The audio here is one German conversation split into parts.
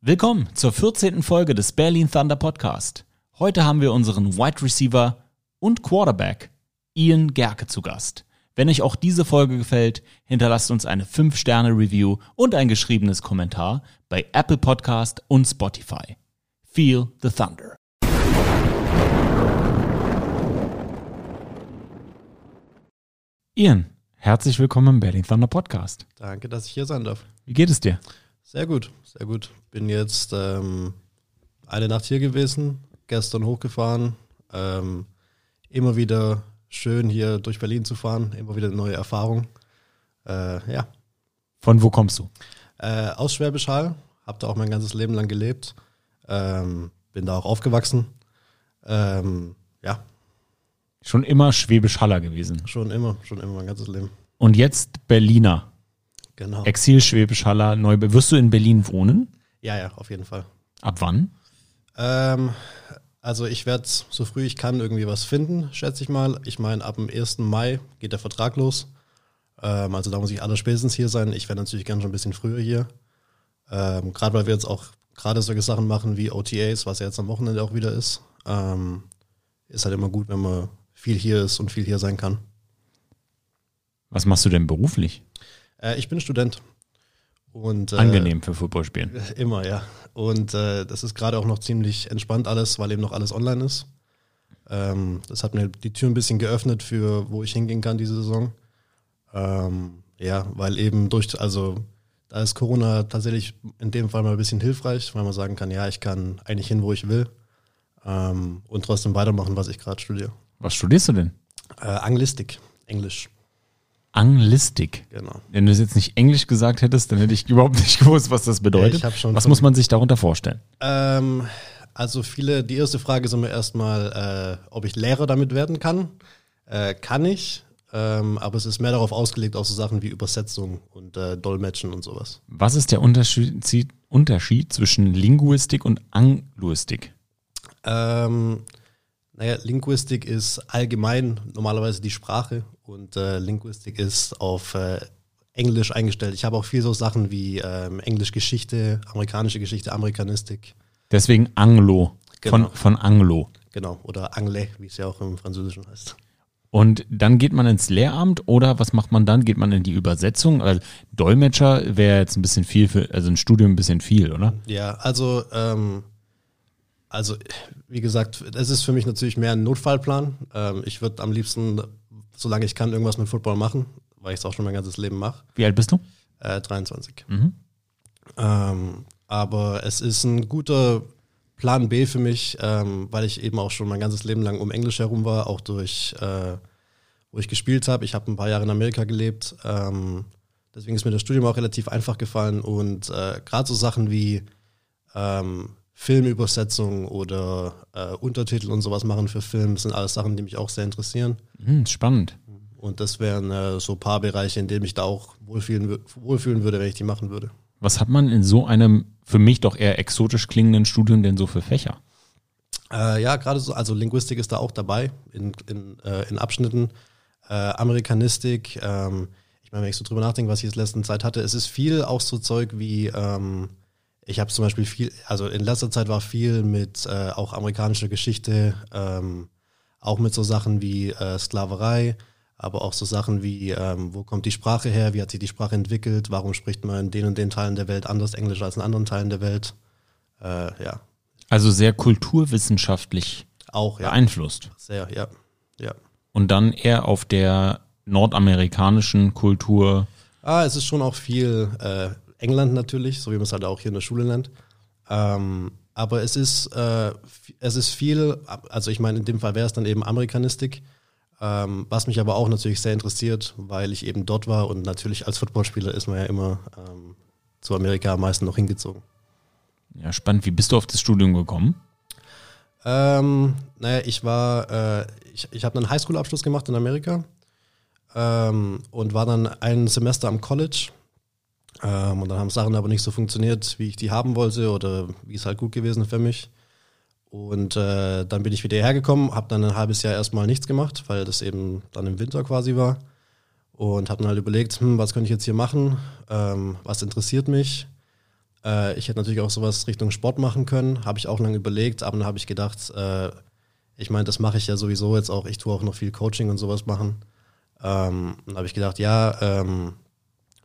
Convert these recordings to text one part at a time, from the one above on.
Willkommen zur 14. Folge des Berlin Thunder Podcast. Heute haben wir unseren Wide Receiver und Quarterback Ian Gerke zu Gast. Wenn euch auch diese Folge gefällt, hinterlasst uns eine 5-Sterne-Review und ein geschriebenes Kommentar bei Apple Podcast und Spotify. Feel the Thunder. Ian, herzlich willkommen im Berlin Thunder Podcast. Danke, dass ich hier sein darf. Wie geht es dir? Sehr gut, sehr gut. Bin jetzt ähm, eine Nacht hier gewesen, gestern hochgefahren. Ähm, immer wieder schön hier durch Berlin zu fahren, immer wieder eine neue Erfahrung. Äh, ja. Von wo kommst du? Äh, aus Schwäbisch Hall, habe da auch mein ganzes Leben lang gelebt. Ähm, bin da auch aufgewachsen. Ähm, ja, Schon immer Schwäbisch Haller gewesen. schon immer, schon immer mein ganzes Leben. Und jetzt Berliner. Genau. Exil Schwäbisch Haller, neu. Wirst du in Berlin wohnen? Ja, ja, auf jeden Fall. Ab wann? Ähm, also ich werde so früh ich kann irgendwie was finden, schätze ich mal. Ich meine, ab dem 1. Mai geht der Vertrag los. Ähm, also da muss ich aller spätestens hier sein. Ich wäre natürlich gern schon ein bisschen früher hier. Ähm, gerade weil wir jetzt auch gerade solche Sachen machen wie OTAs, was ja jetzt am Wochenende auch wieder ist. Ähm, ist halt immer gut, wenn man viel hier ist und viel hier sein kann. Was machst du denn beruflich? Äh, ich bin Student. Und, äh, Angenehm für Footballspielen. Immer, ja. Und äh, das ist gerade auch noch ziemlich entspannt alles, weil eben noch alles online ist. Ähm, das hat mir die Tür ein bisschen geöffnet für, wo ich hingehen kann diese Saison. Ähm, ja, weil eben durch, also da ist Corona tatsächlich in dem Fall mal ein bisschen hilfreich, weil man sagen kann, ja, ich kann eigentlich hin, wo ich will ähm, und trotzdem weitermachen, was ich gerade studiere. Was studierst du denn? Äh, Anglistik, Englisch, Anglistik. genau. Wenn du es jetzt nicht Englisch gesagt hättest, dann hätte ich überhaupt nicht gewusst, was das bedeutet. Schon was muss man sich darunter vorstellen? Ähm, also viele, die erste Frage ist immer erstmal, äh, ob ich Lehrer damit werden kann. Äh, kann ich, ähm, aber es ist mehr darauf ausgelegt, auf so Sachen wie Übersetzung und äh, Dolmetschen und sowas. Was ist der Unterschied, Unterschied zwischen Linguistik und Angluistik? Ähm, naja, Linguistik ist allgemein normalerweise die Sprache und äh, Linguistik ist auf äh, Englisch eingestellt. Ich habe auch viel so Sachen wie ähm, Englischgeschichte, amerikanische Geschichte, Amerikanistik, Deswegen Anglo. Genau. Von, von Anglo. genau, oder Anglais, wie es ja auch im Französischen heißt. Und dann geht man ins Lehramt oder was macht man dann? Geht man in die Übersetzung? Weil Dolmetscher wäre jetzt ein bisschen viel für, also ein Studium ein bisschen viel, oder? Ja, also, ähm, also wie gesagt, es ist für mich natürlich mehr ein Notfallplan. Ähm, ich würde am liebsten, solange ich kann, irgendwas mit Football machen, weil ich es auch schon mein ganzes Leben mache. Wie alt bist du? Äh, 23. Mhm. Ähm, aber es ist ein guter Plan B für mich, ähm, weil ich eben auch schon mein ganzes Leben lang um Englisch herum war, auch durch, äh, wo ich gespielt habe. Ich habe ein paar Jahre in Amerika gelebt. Ähm, deswegen ist mir das Studium auch relativ einfach gefallen. Und äh, gerade so Sachen wie ähm, Filmübersetzung oder äh, Untertitel und sowas machen für Film sind alles Sachen, die mich auch sehr interessieren. Hm, spannend. Und das wären äh, so ein paar Bereiche, in denen ich da auch wohlfühlen, wohlfühlen würde, wenn ich die machen würde. Was hat man in so einem für mich doch eher exotisch klingenden Studium denn so für Fächer? Äh, ja, gerade so, also Linguistik ist da auch dabei in, in, äh, in Abschnitten. Äh, Amerikanistik, ähm, ich meine, wenn ich so drüber nachdenke, was ich jetzt letzten Zeit hatte, es ist viel auch so Zeug wie, ähm, ich habe zum Beispiel viel, also in letzter Zeit war viel mit äh, auch amerikanischer Geschichte, ähm, auch mit so Sachen wie äh, Sklaverei, aber auch so Sachen wie, ähm, wo kommt die Sprache her, wie hat sich die Sprache entwickelt, warum spricht man in den und den Teilen der Welt anders Englisch als in anderen Teilen der Welt. Äh, ja, Also sehr kulturwissenschaftlich auch, ja. beeinflusst. Sehr, ja. Ja. Und dann eher auf der nordamerikanischen Kultur. Ah, es ist schon auch viel äh, England natürlich, so wie man es halt auch hier in der Schule lernt. Ähm, aber es ist, äh, es ist viel, also ich meine, in dem Fall wäre es dann eben Amerikanistik, ähm, was mich aber auch natürlich sehr interessiert, weil ich eben dort war und natürlich als Footballspieler ist man ja immer ähm, zu Amerika am meisten noch hingezogen. Ja, spannend. Wie bist du auf das Studium gekommen? Ähm, naja, ich war, äh, ich, ich habe einen Highschool-Abschluss gemacht in Amerika ähm, und war dann ein Semester am College. Ähm, und dann haben Sachen aber nicht so funktioniert, wie ich die haben wollte oder wie es halt gut gewesen für mich. Und äh, dann bin ich wieder hergekommen, habe dann ein halbes Jahr erstmal nichts gemacht, weil das eben dann im Winter quasi war. Und habe dann halt überlegt, hm, was könnte ich jetzt hier machen? Ähm, was interessiert mich? Äh, ich hätte natürlich auch sowas Richtung Sport machen können, habe ich auch lange überlegt, aber dann habe ich gedacht, äh, ich meine, das mache ich ja sowieso jetzt auch. Ich tue auch noch viel Coaching und sowas machen. Ähm, dann habe ich gedacht, ja, ähm,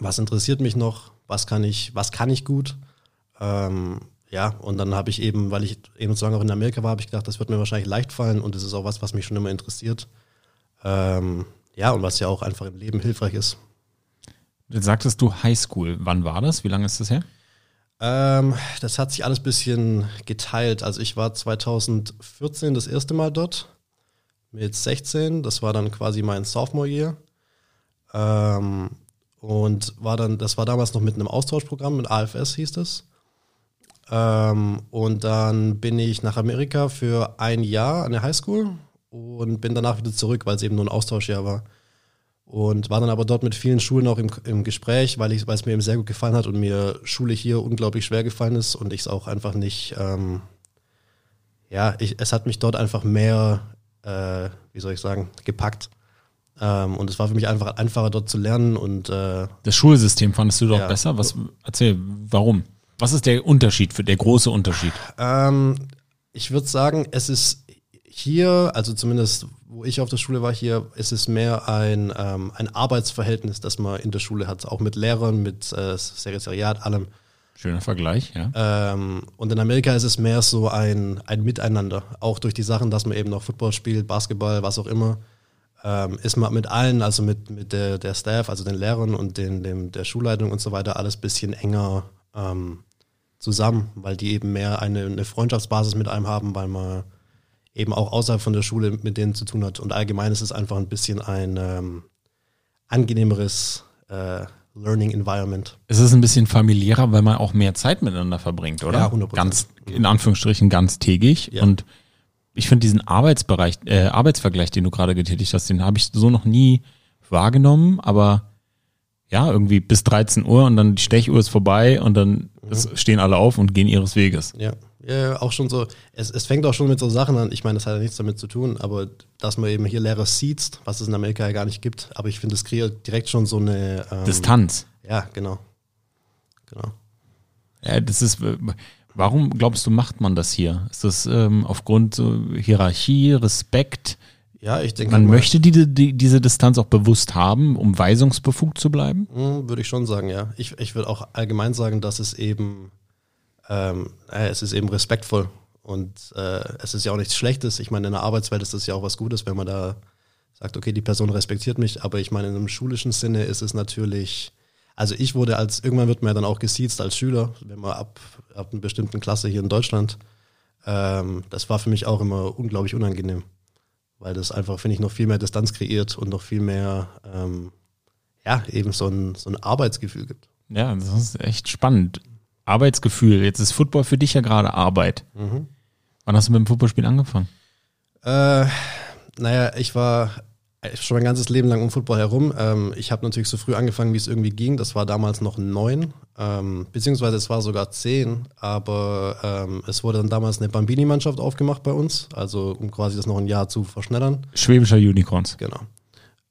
was interessiert mich noch? Was kann ich, was kann ich gut? Ähm, ja, und dann habe ich eben, weil ich eben so lange auch in Amerika war, habe ich gedacht, das wird mir wahrscheinlich leicht fallen und das ist auch was, was mich schon immer interessiert. Ähm, ja, und was ja auch einfach im Leben hilfreich ist. Du sagtest du Highschool. Wann war das? Wie lange ist das her? Ähm, das hat sich alles ein bisschen geteilt. Also ich war 2014 das erste Mal dort mit 16. Das war dann quasi mein Sophomore Year. Ähm, und war dann, das war damals noch mit einem Austauschprogramm, mit AFS hieß es. Ähm, und dann bin ich nach Amerika für ein Jahr an der Highschool und bin danach wieder zurück, weil es eben nur ein Austauschjahr war. Und war dann aber dort mit vielen Schulen auch im, im Gespräch, weil, weil es mir eben sehr gut gefallen hat und mir Schule hier unglaublich schwer gefallen ist und ich es auch einfach nicht, ähm, ja, ich, es hat mich dort einfach mehr, äh, wie soll ich sagen, gepackt. Ähm, und es war für mich einfach einfacher dort zu lernen und äh, Das Schulsystem fandest du doch Ja. besser? Was, erzähl, warum? Was ist der Unterschied, für der große Unterschied? Ähm, ich würde sagen, es ist hier, also zumindest wo ich auf der Schule war, hier ist es mehr ein, ähm, ein Arbeitsverhältnis, das man in der Schule hat, auch mit Lehrern, mit äh, Sekretariat, allem. Schöner Vergleich, ja. Ähm, und in Amerika ist es mehr so ein, ein Miteinander, auch durch die Sachen, dass man eben noch Football spielt, Basketball, was auch immer. Ähm, ist man mit allen, also mit, mit der, der Staff, also den Lehrern und den, dem, der Schulleitung und so weiter, alles bisschen enger ähm, zusammen, weil die eben mehr eine, eine Freundschaftsbasis mit einem haben, weil man eben auch außerhalb von der Schule mit denen zu tun hat. Und allgemein ist es einfach ein bisschen ein ähm, angenehmeres äh, Learning Environment. Es ist ein bisschen familiärer, weil man auch mehr Zeit miteinander verbringt, oder? Ja, 100%. Ganz, in Anführungsstrichen, ganz tägig. Ja. Und ich finde diesen Arbeitsbereich, äh, Arbeitsvergleich, den du gerade getätigt hast, den habe ich so noch nie wahrgenommen, aber ja, irgendwie bis 13 Uhr und dann die Stechuhr ist vorbei und dann es stehen alle auf und gehen ihres Weges. Ja, ja auch schon so. Es, es fängt auch schon mit so Sachen an. Ich meine, das hat ja nichts damit zu tun, aber dass man eben hier Lehrer sieht, was es in Amerika ja gar nicht gibt. Aber ich finde, es kreiert direkt schon so eine ähm, Distanz. Ja, genau. Genau. Ja, das ist, warum glaubst du, macht man das hier? Ist das ähm, aufgrund so Hierarchie, Respekt? Ja, ich denke, Man mal, möchte die, die, diese Distanz auch bewusst haben, um weisungsbefugt zu bleiben? Hm, Würde ich schon sagen, ja. Ich, ich würde auch allgemein sagen, dass es eben, ähm, äh, es ist eben respektvoll und äh, es ist ja auch nichts Schlechtes. Ich meine, in der Arbeitswelt ist das ja auch was Gutes, wenn man da sagt, okay, die Person respektiert mich, aber ich meine, in einem schulischen Sinne ist es natürlich, also ich wurde als, irgendwann wird man ja dann auch gesiezt als Schüler, wenn man ab, ab einer bestimmten Klasse hier in Deutschland, ähm, das war für mich auch immer unglaublich unangenehm, weil das einfach, finde ich, noch viel mehr Distanz kreiert und noch viel mehr, ähm, ja, eben so ein, so ein Arbeitsgefühl gibt. Ja, das ist echt spannend. Arbeitsgefühl. Jetzt ist Football für dich ja gerade Arbeit. Wann hast du mit dem Footballspiel angefangen? Äh, naja, ich war schon mein ganzes Leben lang um Football herum. Ähm, ich habe natürlich so früh angefangen, wie es irgendwie ging. Das war damals noch neun, ähm, beziehungsweise es war sogar zehn, aber ähm, es wurde dann damals eine Bambini-Mannschaft aufgemacht bei uns, also um quasi das noch ein Jahr zu verschnellern. Schwäbischer Unicorns. Genau.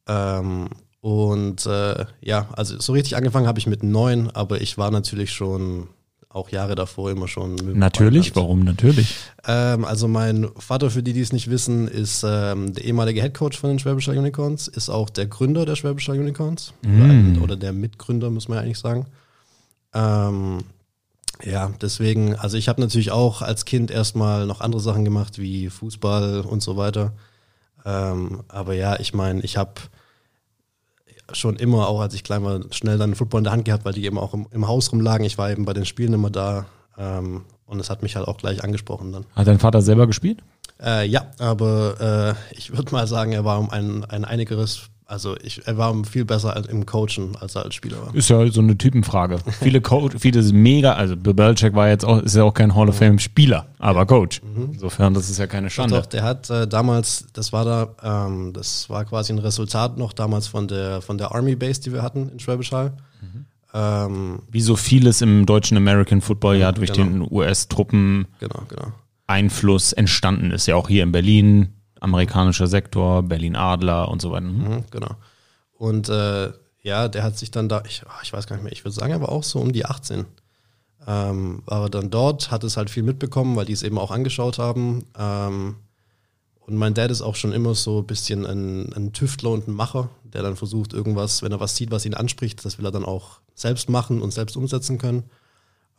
Ähm, und äh, ja, also so richtig angefangen habe ich mit neun, aber ich war natürlich schon auch Jahre davor immer schon. Natürlich, warum natürlich? ähm, also mein Vater, für die, die es nicht wissen, ist ähm, der ehemalige Headcoach von den Schwäbischer Unicorns, ist auch der Gründer der Schwäbischer Unicorns oder, ein, oder der Mitgründer, muss man ja eigentlich sagen. Ähm, ja, deswegen, also ich habe natürlich auch als Kind erstmal noch andere Sachen gemacht, wie Fußball und so weiter. Ähm, aber ja, ich meine, ich habe schon immer, auch als ich klein war, schnell dann einen Football in der Hand gehabt, weil die eben auch im, im Haus rumlagen. Ich war eben bei den Spielen immer da ähm, und es hat mich halt auch gleich angesprochen dann. Hat dein Vater selber gespielt? Äh, ja, aber äh, ich würde mal sagen, er war um ein, ein einigeres, also ich, er war viel besser im Coachen, als er als Spieler war. Ist ja so eine Typenfrage. Viele Coach, viele mega, also Belichick war jetzt auch, ist ja auch kein Hall of Fame Spieler, aber Coach. Insofern, das ist ja keine Schande. Doch, der hat äh, damals, das war da, ähm, das war quasi ein Resultat noch damals von der von der Army Base, die wir hatten in Schwäbisch Hall. Ähm, Wie so vieles im deutschen American Football ja durch genau. den US-Truppen genau, genau. Einfluss entstanden ist. Ja auch hier in Berlin, amerikanischer Sektor, Berlin Adler und so weiter. Mhm. Mhm, genau. Und äh, ja, der hat sich dann da, ich, ah, ich weiß gar nicht mehr, ich würde sagen, er war auch so um die 18. Ähm, war dann dort, hat es halt viel mitbekommen, weil die es eben auch angeschaut haben. Ähm, und mein Dad ist auch schon immer so ein bisschen ein, ein Tüftler und ein Macher, der dann versucht, irgendwas, wenn er was sieht, was ihn anspricht, das will er dann auch selbst machen und selbst umsetzen können.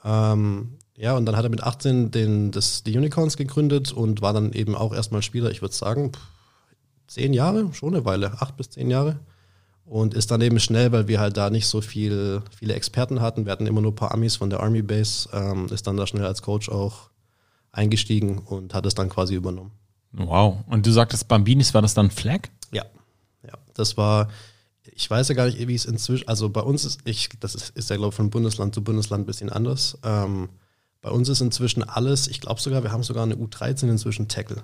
Ähm, ja, und dann hat er mit 18 den, das, die Unicorns gegründet und war dann eben auch erstmal Spieler, ich würde sagen, zehn Jahre, schon eine Weile, acht bis zehn Jahre. Und ist dann eben schnell, weil wir halt da nicht so viel, viele Experten hatten. Wir hatten immer nur ein paar Amis von der Army Base, ähm, ist dann da schnell als Coach auch eingestiegen und hat es dann quasi übernommen. Wow. Und du sagtest, Bambinis war das dann Flag? Ja. Ja. Das war, ich weiß ja gar nicht, wie es inzwischen, also bei uns ist, ich, das ist, ist ja, glaube ich, von Bundesland zu Bundesland ein bisschen anders. Ähm, bei uns ist inzwischen alles, ich glaube sogar, wir haben sogar eine U13 inzwischen Tackle.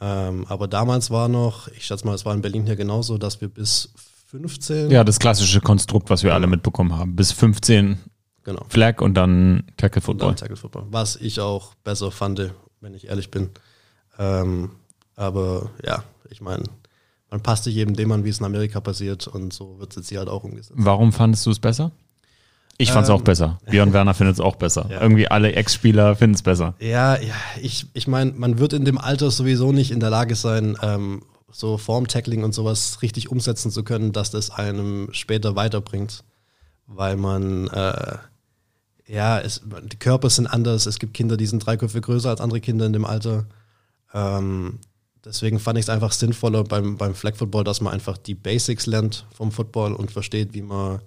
Ähm, aber damals war noch, ich schätze mal, es war in Berlin hier genauso, dass wir bis 15. Ja, das klassische Konstrukt, was wir alle mitbekommen haben. Bis 15 genau. Flag und dann Tackle Football. Dann Tackle Football. Was ich auch besser fand, wenn ich ehrlich bin. Ähm, aber ja, ich meine, man passt sich eben dem an, wie es in Amerika passiert und so wird es jetzt hier halt auch umgesetzt. Warum fandest du es besser? Ich fand es ähm, auch besser. Björn Werner findet es auch besser. Ja. Irgendwie alle Ex-Spieler finden es besser. Ja, ja, ich, ich meine, man wird in dem Alter sowieso nicht in der Lage sein, ähm, so Form-Tackling und sowas richtig umsetzen zu können, dass das einem später weiterbringt. Weil man, äh, ja, es, die Körper sind anders. Es gibt Kinder, die sind drei Köpfe größer als andere Kinder in dem Alter. Ähm, deswegen fand ich es einfach sinnvoller beim, beim Flag Football, dass man einfach die Basics lernt vom Football und versteht, wie man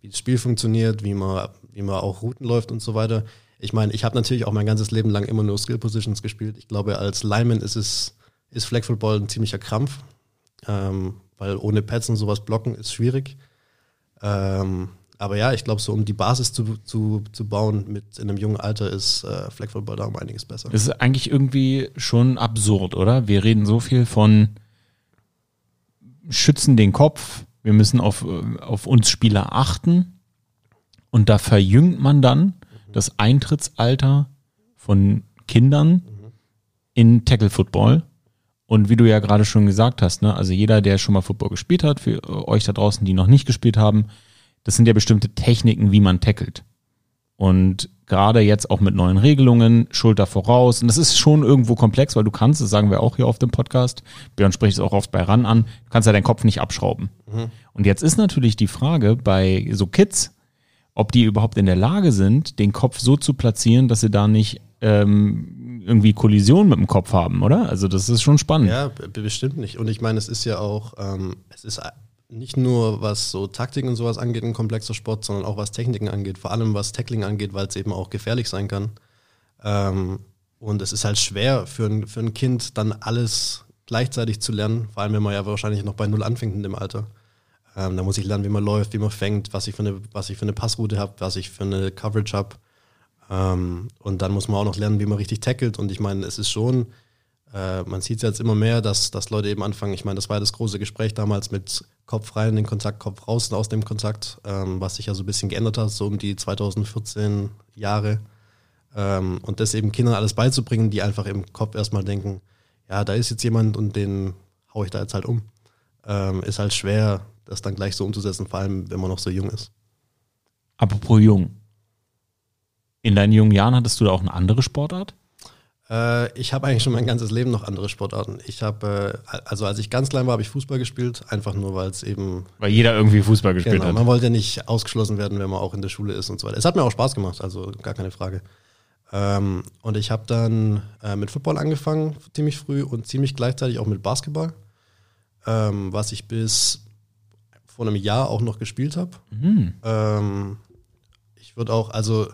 wie das Spiel funktioniert, wie man, wie man auch Routen läuft und so weiter. Ich meine, ich habe natürlich auch mein ganzes Leben lang immer nur Skill Positions gespielt. Ich glaube, als Lineman ist es ist Flag Football ein ziemlicher Krampf, ähm, weil ohne Pads und sowas blocken ist schwierig. Ähm, aber ja, ich glaube, so um die Basis zu, zu, zu bauen mit in einem jungen Alter ist äh, Flag Football da um einiges besser. Das ist eigentlich irgendwie schon absurd, oder? Wir reden so viel von schützen den Kopf, wir müssen auf, auf uns Spieler achten und da verjüngt man dann das Eintrittsalter von Kindern in Tackle Football. Und wie du ja gerade schon gesagt hast, ne, also jeder, der schon mal Football gespielt hat, für euch da draußen, die noch nicht gespielt haben, das sind ja bestimmte Techniken, wie man tackelt. Und gerade jetzt auch mit neuen Regelungen, Schulter voraus. Und das ist schon irgendwo komplex, weil du kannst, das sagen wir auch hier auf dem Podcast, Björn spricht es auch oft bei RAN an, du kannst ja deinen Kopf nicht abschrauben. Mhm. Und jetzt ist natürlich die Frage bei so Kids, ob die überhaupt in der Lage sind, den Kopf so zu platzieren, dass sie da nicht ähm, irgendwie Kollision mit dem Kopf haben, oder? Also das ist schon spannend. Ja, bestimmt nicht. Und ich meine, es ist ja auch, ähm, es ist nicht nur was so Taktik und sowas angeht, ein komplexer Sport, sondern auch was Techniken angeht, vor allem was Tackling angeht, weil es eben auch gefährlich sein kann. Ähm, und es ist halt schwer für ein, für ein Kind dann alles gleichzeitig zu lernen, vor allem wenn man ja wahrscheinlich noch bei Null anfängt in dem Alter. Ähm, da muss ich lernen, wie man läuft, wie man fängt, was ich für eine, was ich für eine Passroute habe, was ich für eine Coverage habe. Ähm, und dann muss man auch noch lernen, wie man richtig tackelt. Und ich meine, es ist schon, äh, man sieht es jetzt immer mehr, dass, dass Leute eben anfangen, ich meine, das war das große Gespräch damals mit Kopf rein in den Kontakt, Kopf raus aus dem Kontakt, ähm, was sich ja so ein bisschen geändert hat, so um die 2014 Jahre. Ähm, und das eben Kindern alles beizubringen, die einfach im Kopf erstmal denken, ja, da ist jetzt jemand und den haue ich da jetzt halt um. Ähm, ist halt schwer, das dann gleich so umzusetzen, vor allem wenn man noch so jung ist. Apropos jung. In deinen jungen Jahren hattest du da auch eine andere Sportart? Äh, ich habe eigentlich schon mein ganzes Leben noch andere Sportarten. Ich habe, äh, also als ich ganz klein war, habe ich Fußball gespielt, einfach nur, weil es eben. Weil jeder irgendwie Fußball gespielt genau, hat. Man wollte ja nicht ausgeschlossen werden, wenn man auch in der Schule ist und so weiter. Es hat mir auch Spaß gemacht, also gar keine Frage. Ähm, und ich habe dann äh, mit Football angefangen, ziemlich früh und ziemlich gleichzeitig auch mit Basketball, ähm, was ich bis vor einem Jahr auch noch gespielt habe. Mhm. Ähm, ich würde auch, also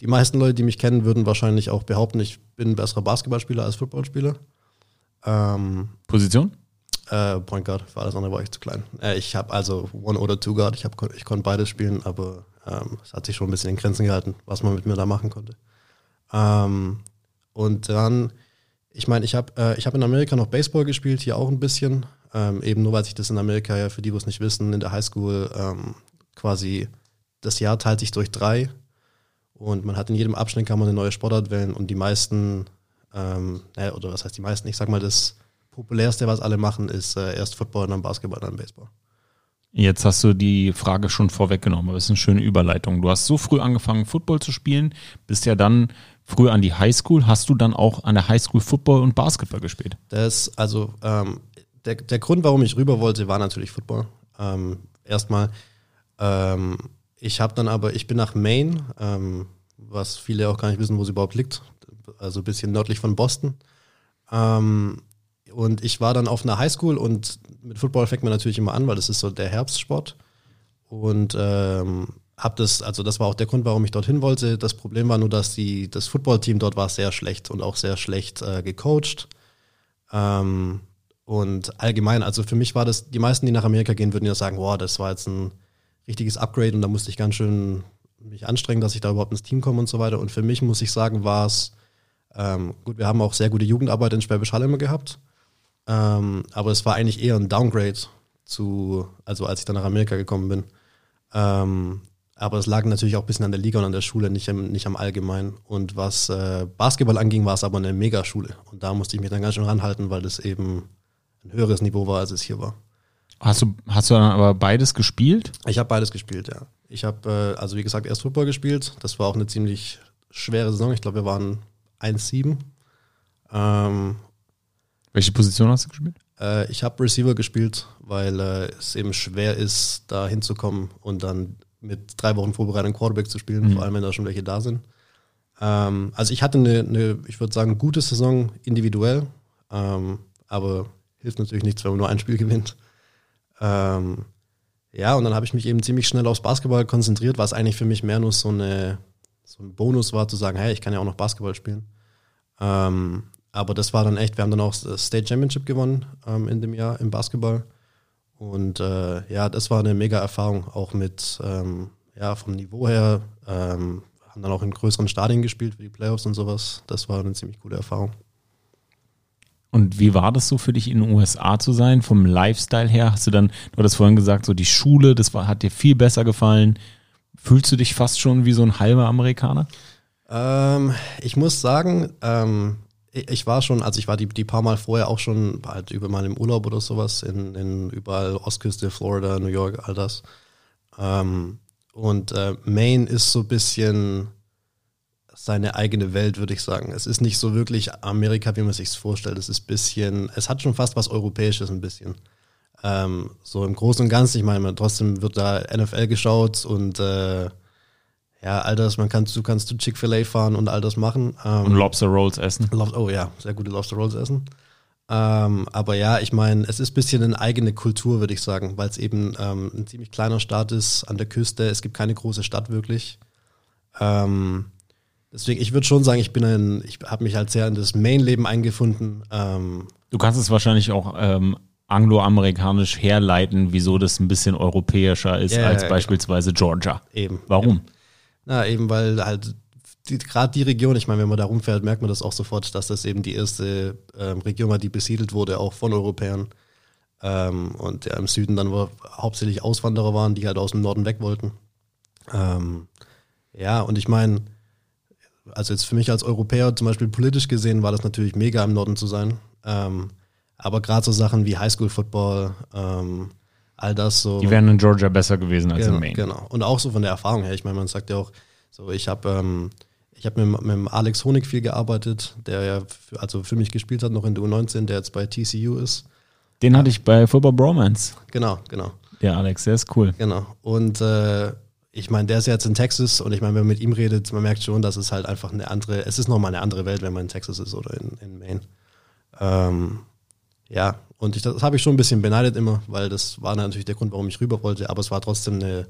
die meisten Leute, die mich kennen, würden wahrscheinlich auch behaupten, ich bin ein besserer Basketballspieler als Footballspieler. Ähm, Position? Äh, Point Guard, für alles andere war ich zu klein. Äh, ich habe also One oder Two Guard, ich, hab, ich konnte beides spielen, aber ähm, es hat sich schon ein bisschen in Grenzen gehalten, was man mit mir da machen konnte. Ähm, und dann, ich meine, ich habe äh, hab in Amerika noch Baseball gespielt, hier auch ein bisschen. Ähm, eben nur, weil sich das in Amerika ja, für die, die es nicht wissen, in der Highschool ähm, quasi das Jahr teilt sich durch drei und man hat in jedem Abschnitt kann man eine neue Sportart wählen und die meisten, ähm, naja, oder was heißt die meisten, ich sag mal, das populärste, was alle machen, ist äh, erst Football, dann Basketball, dann Baseball. Jetzt hast du die Frage schon vorweggenommen, aber es ist eine schöne Überleitung. Du hast so früh angefangen, Football zu spielen, bist ja dann früh an die Highschool. Hast du dann auch an der Highschool Football und Basketball gespielt? Das, also, ähm, der, der Grund, warum ich rüber wollte, war natürlich Football. Ähm, erstmal, ähm, ich habe dann aber, ich bin nach Maine, ähm, was viele auch gar nicht wissen, wo sie überhaupt liegt, also ein bisschen nördlich von Boston. Ähm, und ich war dann auf einer Highschool und mit Football fängt man natürlich immer an, weil das ist so der Herbstsport. Und ähm, hab das, also das war auch der Grund, warum ich dorthin wollte. Das Problem war nur, dass die, das Footballteam dort war sehr schlecht und auch sehr schlecht äh, gecoacht. Ähm, und allgemein, also für mich war das, die meisten, die nach Amerika gehen, würden ja sagen, wow, das war jetzt ein richtiges Upgrade und da musste ich ganz schön mich anstrengen, dass ich da überhaupt ins Team komme und so weiter. Und für mich muss ich sagen, war es, ähm, gut, wir haben auch sehr gute Jugendarbeit in Schwäbisch Hall immer gehabt. Ähm, aber es war eigentlich eher ein Downgrade zu, also als ich dann nach Amerika gekommen bin. Ähm, aber es lag natürlich auch ein bisschen an der Liga und an der Schule, nicht, nicht am Allgemeinen. Und was äh, Basketball anging, war es aber eine Megaschule. Und da musste ich mich dann ganz schön ranhalten, weil das eben ein höheres Niveau war, als es hier war. Hast du, hast du dann aber beides gespielt? Ich habe beides gespielt, ja. Ich habe, äh, also wie gesagt, erst Football gespielt. Das war auch eine ziemlich schwere Saison. Ich glaube, wir waren 1-7. Ähm, welche Position hast du gespielt? Äh, ich habe Receiver gespielt, weil äh, es eben schwer ist, da hinzukommen und dann mit drei Wochen Vorbereitung Quarterback zu spielen, mhm. vor allem wenn da schon welche da sind. Ähm, also ich hatte eine, eine ich würde sagen, gute Saison individuell, ähm, aber hilft natürlich nichts, wenn man nur ein Spiel gewinnt. Ähm, ja, und dann habe ich mich eben ziemlich schnell aufs Basketball konzentriert, was eigentlich für mich mehr nur so, eine, so ein Bonus war, zu sagen, hey, ich kann ja auch noch Basketball spielen. Ähm, aber das war dann echt, wir haben dann auch das State Championship gewonnen ähm, in dem Jahr im Basketball. Und äh, ja, das war eine mega Erfahrung, auch mit, ähm, ja, vom Niveau her. Ähm, haben dann auch in größeren Stadien gespielt für die Playoffs und sowas. Das war eine ziemlich coole Erfahrung. Und wie war das so für dich in den USA zu sein, vom Lifestyle her? Hast du dann, du hattest vorhin gesagt, so die Schule, das war, hat dir viel besser gefallen. Fühlst du dich fast schon wie so ein halber Amerikaner? Ähm, ich muss sagen, ähm, ich war schon, also ich war die, die paar Mal vorher auch schon halt über mal im Urlaub oder sowas in, in überall Ostküste, Florida, New York, all das. Ähm, und äh, Maine ist so ein bisschen seine eigene Welt, würde ich sagen. Es ist nicht so wirklich Amerika, wie man sich vorstellt. Es ist ein bisschen, es hat schon fast was Europäisches ein bisschen. Ähm, so im Großen und Ganzen, ich meine, trotzdem wird da NFL geschaut und äh, ja, all das, man kann, du kannst zu Chick-fil-A fahren und all das machen. Ähm, und Lobster Rolls essen. oh ja, sehr gute Lobster Rolls essen. Ähm, aber ja, ich meine, es ist ein bisschen eine eigene Kultur, würde ich sagen, weil es eben ähm, ein ziemlich kleiner Staat ist an der Küste. Es gibt keine große Stadt wirklich. Ähm, deswegen, ich würde schon sagen, ich bin ein, ich habe mich halt sehr in das Main-Leben eingefunden. Ähm, du kannst es wahrscheinlich auch ähm, angloamerikanisch herleiten, wieso das ein bisschen europäischer ist ja, als ja, beispielsweise genau. Georgia. Eben. Warum? Eben. Na, eben weil halt gerade die Region, ich meine, wenn man da rumfährt, merkt man das auch sofort, dass das eben die erste ähm, Region war, die besiedelt wurde, auch von Europäern. Ähm, und ja, im Süden dann war, hauptsächlich Auswanderer waren, die halt aus dem Norden weg wollten. Ähm, ja, und ich meine, also jetzt für mich als Europäer zum Beispiel politisch gesehen war das natürlich mega im Norden zu sein. Ähm, aber gerade so Sachen wie Highschool-Football, ähm, all das so. Die wären in Georgia besser gewesen als genau, in Maine. Genau. Und auch so von der Erfahrung her. Ich meine, man sagt ja auch, so ich habe ähm, ich habe mit, mit Alex Honig viel gearbeitet, der ja für, also für mich gespielt hat, noch in der U19, der jetzt bei TCU ist. Den hatte ich bei Football Bromance. Genau, genau. Der Alex, der ist cool. Genau. Und äh, ich meine, der ist jetzt in Texas und ich meine, wenn man mit ihm redet, man merkt schon, dass es halt einfach eine andere, es ist nochmal eine andere Welt, wenn man in Texas ist oder in, in Maine. Ähm, ja, und ich, das habe ich schon ein bisschen beneidet immer, weil das war natürlich der Grund, warum ich rüber wollte. Aber es war trotzdem eine,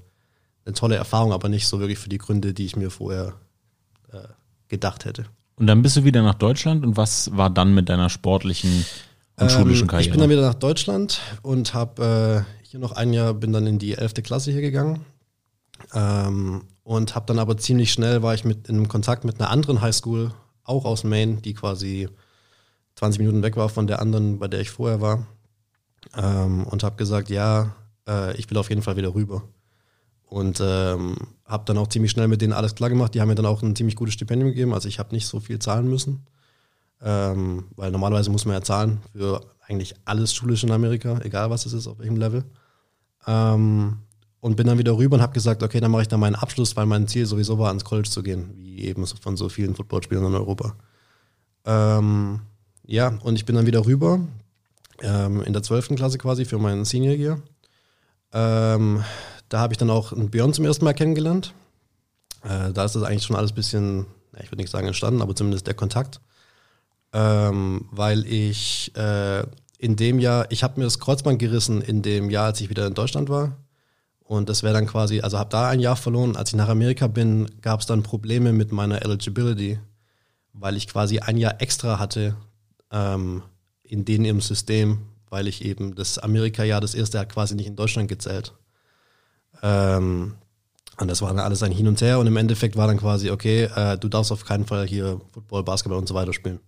eine tolle Erfahrung, aber nicht so wirklich für die Gründe, die ich mir vorher äh, gedacht hätte. Und dann bist du wieder nach Deutschland und was war dann mit deiner sportlichen und ähm, schulischen Karriere? Ich bin dann wieder nach Deutschland und habe äh, hier noch ein Jahr, bin dann in die 11. Klasse hier gegangen ähm, und habe dann aber ziemlich schnell, war ich mit in Kontakt mit einer anderen Highschool, auch aus Maine, die quasi 20 Minuten weg war von der anderen, bei der ich vorher war. Ähm, und habe gesagt, ja, äh, ich will auf jeden Fall wieder rüber. Und ähm, habe dann auch ziemlich schnell mit denen alles klar gemacht. Die haben mir dann auch ein ziemlich gutes Stipendium gegeben. Also ich habe nicht so viel zahlen müssen. Ähm, weil normalerweise muss man ja zahlen für eigentlich alles schulisch in Amerika, egal was es ist, auf welchem Level. Ähm, und bin dann wieder rüber und habe gesagt, okay, dann mache ich dann meinen Abschluss, weil mein Ziel sowieso war, ans College zu gehen, wie eben von so vielen Footballspielern in Europa. Ähm, ja, und ich bin dann wieder rüber, ähm, in der 12. Klasse quasi für meinen Senior Year. Ähm, da habe ich dann auch einen Björn zum ersten Mal kennengelernt. Äh, da ist das eigentlich schon alles ein bisschen, ich würde nicht sagen entstanden, aber zumindest der Kontakt. Ähm, weil ich äh, in dem Jahr, ich habe mir das Kreuzband gerissen in dem Jahr, als ich wieder in Deutschland war. Und das wäre dann quasi, also habe da ein Jahr verloren. Als ich nach Amerika bin, gab es dann Probleme mit meiner Eligibility, weil ich quasi ein Jahr extra hatte ähm, in denen im System, weil ich eben das Amerika-Jahr, das erste hat quasi nicht in Deutschland gezählt. Ähm, und das war dann alles ein Hin und Her und im Endeffekt war dann quasi, okay, äh, du darfst auf keinen Fall hier Football, Basketball und so weiter spielen.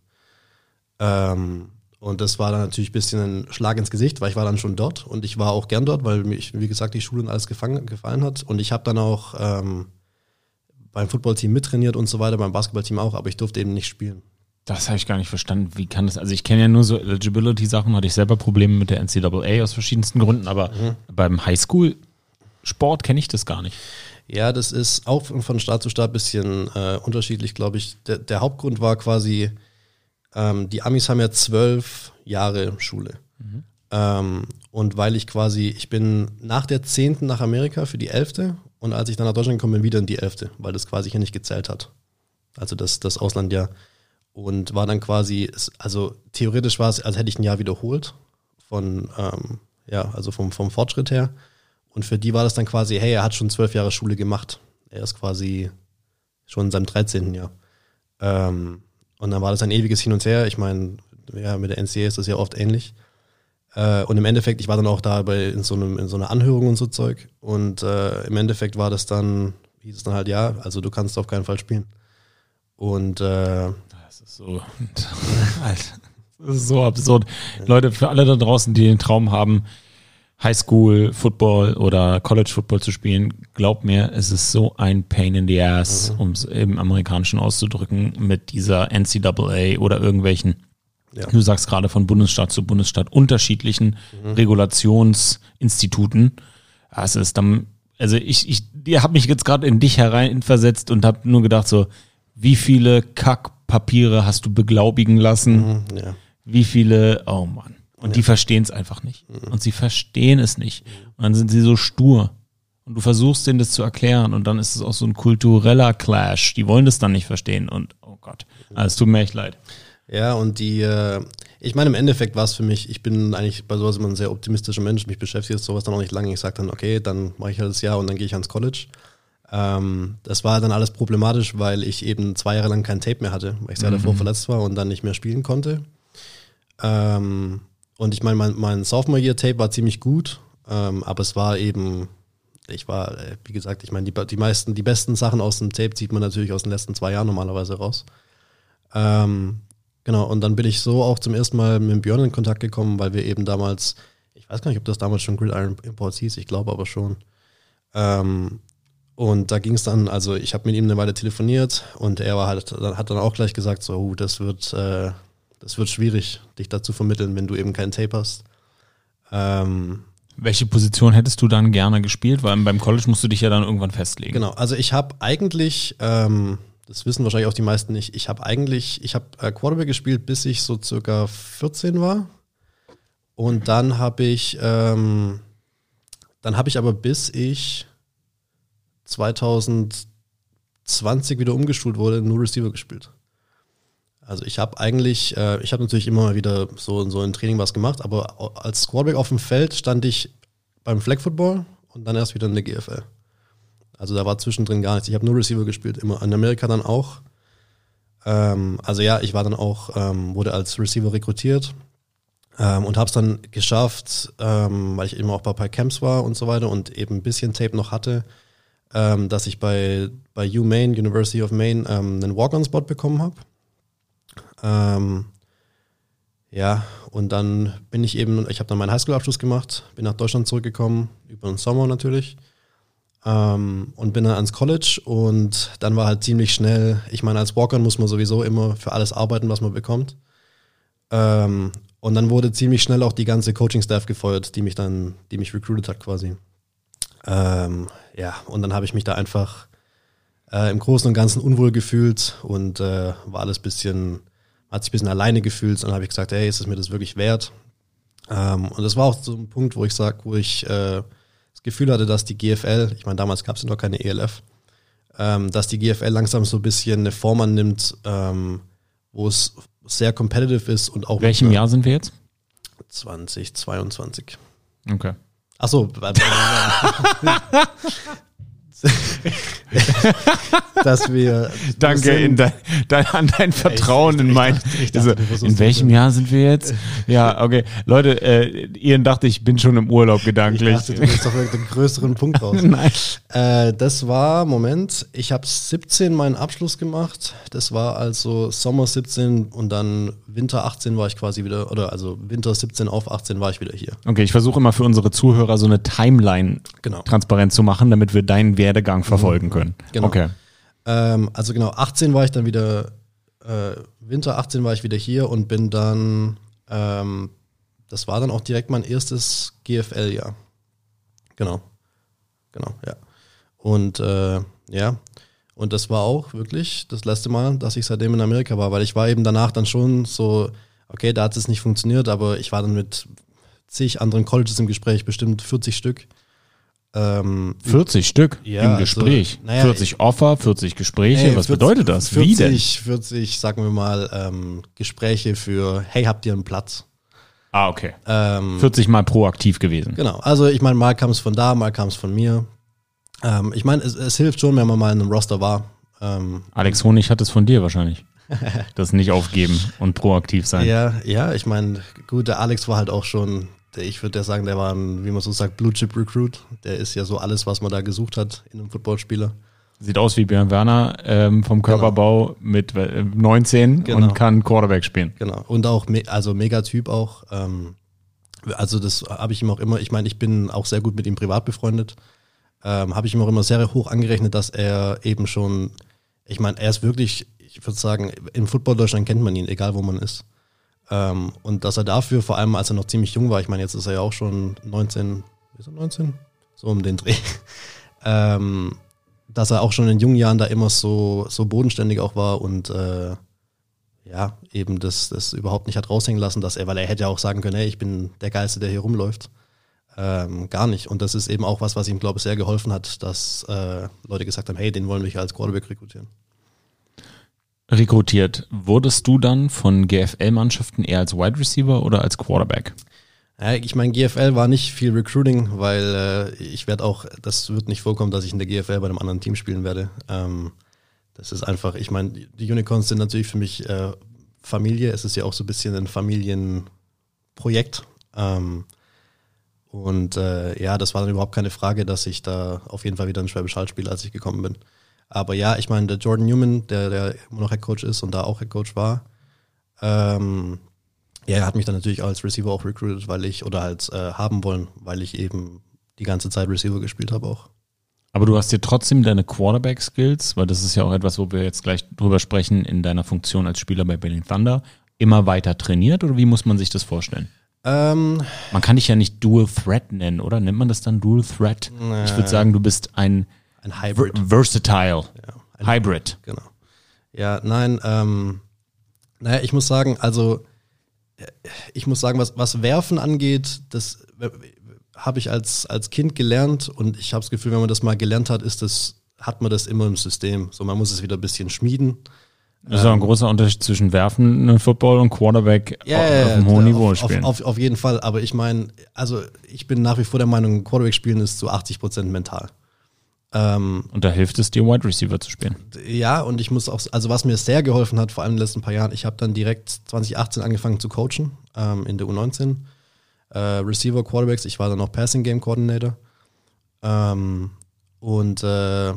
Ähm, und das war dann natürlich ein bisschen ein Schlag ins Gesicht, weil ich war dann schon dort und ich war auch gern dort, weil mich, wie gesagt, die Schule und alles gefangen, gefallen hat. Und ich habe dann auch ähm, beim Footballteam mittrainiert und so weiter, beim Basketballteam auch, aber ich durfte eben nicht spielen. Das habe ich gar nicht verstanden. Wie kann das? Also ich kenne ja nur so Eligibility-Sachen, hatte ich selber Probleme mit der NCAA aus verschiedensten Gründen, aber mhm. beim Highschool-Sport kenne ich das gar nicht. Ja, das ist auch von Staat zu Staat ein bisschen äh, unterschiedlich, glaube ich. Der, der, Hauptgrund war quasi, ähm, die Amis haben ja zwölf Jahre Schule. Mhm. Ähm, und weil ich quasi, ich bin nach der zehnten nach Amerika für die elfte und als ich dann nach Deutschland gekommen bin, wieder in die elfte, weil das quasi hier nicht gezählt hat. Also das, das Ausland ja und war dann quasi, also theoretisch war es, als hätte ich ein Jahr wiederholt von, ähm, ja, also vom, vom Fortschritt her. Und für die war das dann quasi, hey, er hat schon zwölf Jahre Schule gemacht. Er ist quasi schon in seinem 13. Jahr. Ähm, und dann war das ein ewiges Hin und Her. Ich meine, ja, mit der NCA ist das ja oft ähnlich. Äh, und im Endeffekt, ich war dann auch da bei, in, so einem, in so einer Anhörung und so Zeug. Und äh, im Endeffekt war das dann, hieß es dann halt, ja, also du kannst auf keinen Fall spielen. Und äh, ist so, das ist so absurd. Leute, für alle da draußen, die den Traum haben, Highschool Football oder College Football zu spielen, glaubt mir, es ist so ein Pain in the Ass, mhm. um es im Amerikanischen auszudrücken, mit dieser NCAA oder irgendwelchen, ja. du sagst gerade von Bundesstaat zu Bundesstaat, unterschiedlichen mhm. Regulationsinstituten. Es ist dann, also ich, ich, ich habe mich jetzt gerade in dich hereinversetzt und habe nur gedacht so, wie viele Kack Papiere hast du beglaubigen lassen? Mhm, ja. Wie viele, oh Mann. Und ja. die verstehen es einfach nicht. Mhm. Und sie verstehen es nicht. Und dann sind sie so stur. Und du versuchst denen das zu erklären und dann ist es auch so ein kultureller Clash. Die wollen das dann nicht verstehen und oh Gott, also, es tut mir echt leid. Ja, und die, äh, ich meine, im Endeffekt war es für mich, ich bin eigentlich bei sowas immer ein sehr optimistischer Mensch, mich beschäftigt sowas dann auch nicht lange. Ich sage dann, okay, dann mache ich halt das Jahr und dann gehe ich ans College. Ähm, das war dann alles problematisch, weil ich eben zwei Jahre lang kein Tape mehr hatte, weil ich sehr mhm. davor verletzt war und dann nicht mehr spielen konnte. Ähm, und ich meine, mein, mein Sophomore Year Tape war ziemlich gut, ähm, aber es war eben, ich war, äh, wie gesagt, ich meine, die, die meisten, die besten Sachen aus dem Tape zieht man natürlich aus den letzten zwei Jahren normalerweise raus. Ähm, genau, und dann bin ich so auch zum ersten Mal mit Björn in Kontakt gekommen, weil wir eben damals, ich weiß gar nicht, ob das damals schon Gridiron Imports hieß, ich glaube aber schon. Ähm, und da ging es dann, also ich habe mit ihm eine Weile telefoniert und er war halt, hat dann auch gleich gesagt, so, uh, das wird, äh, das wird schwierig, dich dazu vermitteln, wenn du eben keinen Tape hast. Ähm, Welche Position hättest du dann gerne gespielt? Weil beim College musst du dich ja dann irgendwann festlegen. Genau, also ich habe eigentlich, ähm, das wissen wahrscheinlich auch die meisten nicht, ich habe eigentlich, ich habe äh, Quarterback gespielt, bis ich so circa 14 war. Und dann habe ich, ähm, dann habe ich aber bis ich 2020 wieder umgeschult wurde, nur Receiver gespielt. Also ich habe eigentlich, äh, ich habe natürlich immer mal wieder so, so ein Training was gemacht, aber als Squadback auf dem Feld stand ich beim Flag Football und dann erst wieder in der GFL. Also da war zwischendrin gar nichts. Ich habe nur Receiver gespielt, immer in Amerika dann auch. Ähm, also ja, ich war dann auch, ähm, wurde als Receiver rekrutiert ähm, und habe es dann geschafft, ähm, weil ich eben auch bei ein paar Camps war und so weiter und eben ein bisschen Tape noch hatte, ähm, dass ich bei, bei UMaine, University of Maine, ähm, einen Walk-on-Spot bekommen habe. Ähm, ja, und dann bin ich eben, ich habe dann meinen Highschool-Abschluss gemacht, bin nach Deutschland zurückgekommen, über den Sommer natürlich. Ähm, und bin dann ans College und dann war halt ziemlich schnell, ich meine, als Walk-on muss man sowieso immer für alles arbeiten, was man bekommt. Ähm, Und dann wurde ziemlich schnell auch die ganze Coaching-Staff gefeuert, die mich dann, die mich recruited hat quasi. Ähm, ja, und dann habe ich mich da einfach äh, im Großen und Ganzen unwohl gefühlt und äh, war alles bisschen, hat sich ein bisschen alleine gefühlt. Und dann habe ich gesagt, hey, ist es mir das wirklich wert? Ähm, und das war auch so ein Punkt, wo ich sag, wo ich äh, das Gefühl hatte, dass die GFL, ich meine, damals gab es noch keine ELF, ähm, dass die GFL langsam so ein bisschen eine Form annimmt, ähm, wo es sehr competitive ist und auch. Welchem Jahr sind wir jetzt? 2022. Okay. Achso, dass wir. Danke in dein, dein, an dein Vertrauen ich, ich, in mein. Ich dachte, also, in welchem Jahr sind wir jetzt? Ja, okay. Leute, äh, Ian dachte, ich bin schon im Urlaub gedanklich. Ich dachte, du bist doch den größeren Punkt raus. Nein. Äh, das war, Moment, ich habe 17 meinen Abschluss gemacht. Das war also Sommer 17 und dann Winter 18 war ich quasi wieder, oder also Winter 17 auf 18 war ich wieder hier. Okay, ich versuche immer für unsere Zuhörer so eine Timeline genau. transparent zu machen, damit wir deinen Werdegang verfolgen mhm. können. Genau. Okay. Ähm, also genau, 18 war ich dann wieder, äh, Winter 18 war ich wieder hier und bin dann, ähm, das war dann auch direkt mein erstes GFL-Jahr. Genau. Genau, ja. Und äh, ja, und das war auch wirklich das letzte Mal, dass ich seitdem in Amerika war, weil ich war eben danach dann schon so, okay, da hat es nicht funktioniert, aber ich war dann mit zig anderen Colleges im Gespräch, bestimmt 40 Stück. Ähm, 40 Stück ja, im also, Gespräch. Also, naja, 40 Offer, 40 Gespräche. Nee, was 40, bedeutet das? 40, Wie denn? 40, sagen wir mal, ähm, Gespräche für, hey, habt ihr einen Platz? Ah, okay. Ähm, 40 Mal proaktiv gewesen. Genau. Also ich meine, mal kam es von da, mal kam es von mir. Ähm, ich meine, es, es, hilft schon, wenn man mal in einem Roster war. Ähm, Alex Honig hat es von dir wahrscheinlich. das nicht aufgeben und proaktiv sein. Ja, ja, ich meine, gut, der Alex war halt auch schon, ich würde ja sagen, der war ein, wie man so sagt, Blue Chip Recruit. Der ist ja so alles, was man da gesucht hat in einem Footballspieler. Sieht aus wie Björn Werner ähm, vom genau. Körperbau genau. mit 19 genau. und kann Quarterback spielen. Genau. Und auch, me also Megatyp auch. Ähm, also das habe ich ihm auch immer, ich meine, ich bin auch sehr gut mit ihm privat befreundet ähm, habe ich ihm auch immer sehr hoch angerechnet, dass er eben schon, ich meine, er ist wirklich, ich würde sagen, im Football Deutschland kennt man ihn, egal wo man ist. Ähm, und dass er dafür, vor allem als er noch ziemlich jung war, ich meine, jetzt ist er ja auch schon 19, ist er 19? So um den Dreh. ähm, dass er auch schon in jungen Jahren da immer so, so bodenständig auch war und äh, ja, eben das, das überhaupt nicht hat raushängen lassen, dass er, weil er hätte ja auch sagen können, hey, ich bin der Geilste, der hier rumläuft. Ähm, gar nicht. Und das ist eben auch was, was ihm, glaube ich, sehr geholfen hat, dass äh, Leute gesagt haben, hey, den wollen wir als Quarterback rekrutieren. Rekrutiert. Wurdest du dann von GFL-Mannschaften eher als Wide Receiver oder als Quarterback? Ich meine, GFL war nicht viel Recruiting, weil äh, ich werde auch, das wird nicht vorkommen, dass ich in der GFL bei einem anderen Team spielen werde. Ähm, das ist einfach, ich meine, die Unicorns sind natürlich für mich äh, Familie. Es ist ja auch so ein bisschen ein Familienprojekt. Ähm, und äh, ja, das war dann überhaupt keine Frage, dass ich da auf jeden Fall wieder ein Schwäbisch Hall spiele, als ich gekommen bin. Aber ja, ich meine, der Jordan Newman, der, der immer noch Headcoach ist und da auch Headcoach war, ähm, ja, er hat mich dann natürlich als Receiver auch recruited, weil ich, oder halt äh, haben wollen, weil ich eben die ganze Zeit Receiver gespielt habe auch. Aber du hast dir trotzdem deine Quarterback-Skills, weil das ist ja auch etwas, wo wir jetzt gleich drüber sprechen, in deiner Funktion als Spieler bei Berlin Thunder, immer weiter trainiert oder wie muss man sich das vorstellen? Ähm, man kann dich ja nicht Dual Threat nennen, oder? Nennt man das dann Dual Threat? Äh, ich würde sagen, du bist ein, ein Hybrid. Versatile. Ja, ein Hybrid. Genau. Ja, nein, ähm, naja, ich muss sagen, also ich muss sagen, was, was Werfen angeht, das habe ich als, als Kind gelernt und ich habe das Gefühl, wenn man das mal gelernt hat, ist das, hat man das immer im System. So, man muss es wieder ein bisschen schmieden. Das ist auch ein großer Unterschied zwischen Werfen Football und Quarterback ja, auf, auf einem hohen Niveau spielen. Auf, auf, auf, jeden Fall, aber ich meine, also ich bin nach wie vor der Meinung, Quarterback spielen ist zu 80 Prozent mental. Ähm, und da hilft es dir, Wide Receiver zu spielen. Ja, und ich muss auch, also was mir sehr geholfen hat, vor allem in den letzten paar Jahren, ich habe dann direkt 2018 angefangen zu coachen ähm, in der U19. Äh, Receiver, Quarterbacks, ich war dann auch Passing Game Coordinator. Ähm, und äh,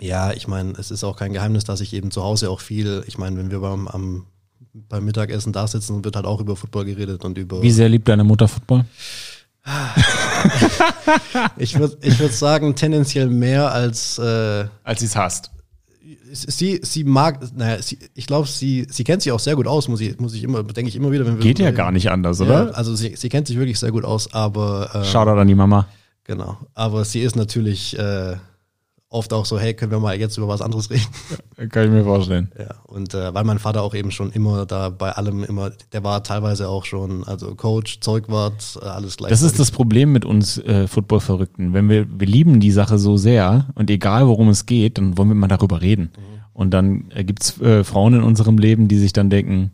ja, ich meine, es ist auch kein Geheimnis, dass ich eben zu Hause auch viel, ich meine, wenn wir beim, am, beim Mittagessen da sitzen, wird halt auch über Football geredet und über. Wie sehr liebt deine Mutter Football? ich würde ich würd sagen, tendenziell mehr als. Äh, als sie es hasst. Sie, sie mag, naja, sie, ich glaube, sie, sie kennt sich auch sehr gut aus, muss ich, muss ich immer, denke ich immer wieder, wenn wir. Geht ja gar nicht anders, oder? Ja, also sie, sie kennt sich wirklich sehr gut aus, aber ähm, Shoutout an die Mama. genau. Aber sie ist natürlich äh, oft auch so, hey, können wir mal jetzt über was anderes reden? Kann ich mir vorstellen. Ja. Und äh, weil mein Vater auch eben schon immer da bei allem immer, der war teilweise auch schon, also Coach, Zeugwart, äh, alles gleich. Das ist das Problem mit uns äh, Football-Verrückten. Wenn wir, wir lieben die Sache so sehr und egal worum es geht, dann wollen wir mal darüber reden. Und dann äh, gibt's äh, Frauen in unserem Leben, die sich dann denken,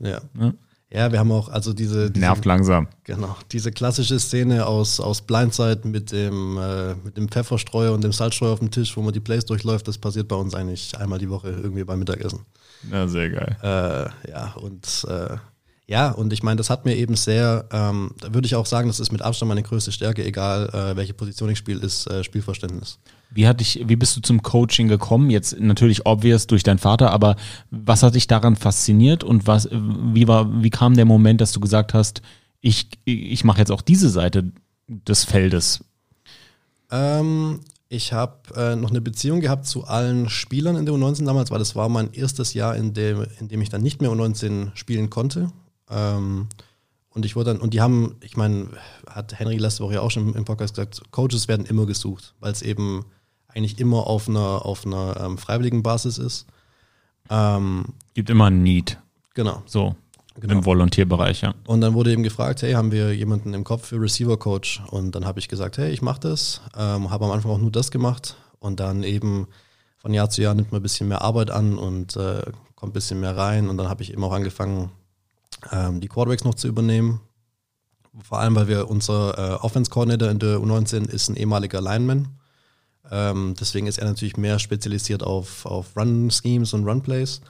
Ja. ne? Ja, wir haben auch, also diese, diese nervt langsam. Genau, diese klassische Szene aus, aus Blindside mit dem, äh, mit dem Pfefferstreuer und dem Salzstreuer auf dem Tisch, wo man die Plays durchläuft, das passiert bei uns eigentlich einmal die Woche irgendwie beim Mittagessen. Ja, sehr geil. Äh, ja, und äh, ja, und ich meine, das hat mir eben sehr, ähm, da würde ich auch sagen, das ist mit Abstand meine größte Stärke, egal äh, welche Position ich spiele, ist äh, Spielverständnis. Wie hat dich, wie bist du zum Coaching gekommen? Jetzt natürlich obvious durch deinen Vater, aber was hat dich daran fasziniert und was, wie war, wie kam der Moment, dass du gesagt hast, ich, ich mache jetzt auch diese Seite des Feldes? Ähm, ich habe äh, noch eine Beziehung gehabt zu allen Spielern in der U19 damals, weil das war mein erstes Jahr, in dem, in dem ich dann nicht mehr U19 spielen konnte. Ähm, und ich wurde dann, und die haben, ich meine, hat Henry letzte Woche ja auch schon im Podcast gesagt, Coaches werden immer gesucht, weil es eben eigentlich immer auf einer, auf einer ähm, freiwilligen Basis ist. Ähm, Gibt immer ein Need, genau. so Genau. im Volontierbereich, ja. Und dann wurde eben gefragt, hey, haben wir jemanden im Kopf für Receiver Coach? Und dann habe ich gesagt, hey, ich mache das. Ähm, habe am Anfang auch nur das gemacht und dann eben von Jahr zu Jahr nimmt man ein bisschen mehr Arbeit an und äh, kommt ein bisschen mehr rein. Und dann habe ich eben auch angefangen, ähm, die Quarterbacks noch zu übernehmen. Vor allem, weil wir unser äh, Offense Coordinator in der U19 ist ein ehemaliger Lineman. Ähm, deswegen ist er natürlich mehr spezialisiert auf, auf Run Schemes und Run Plays.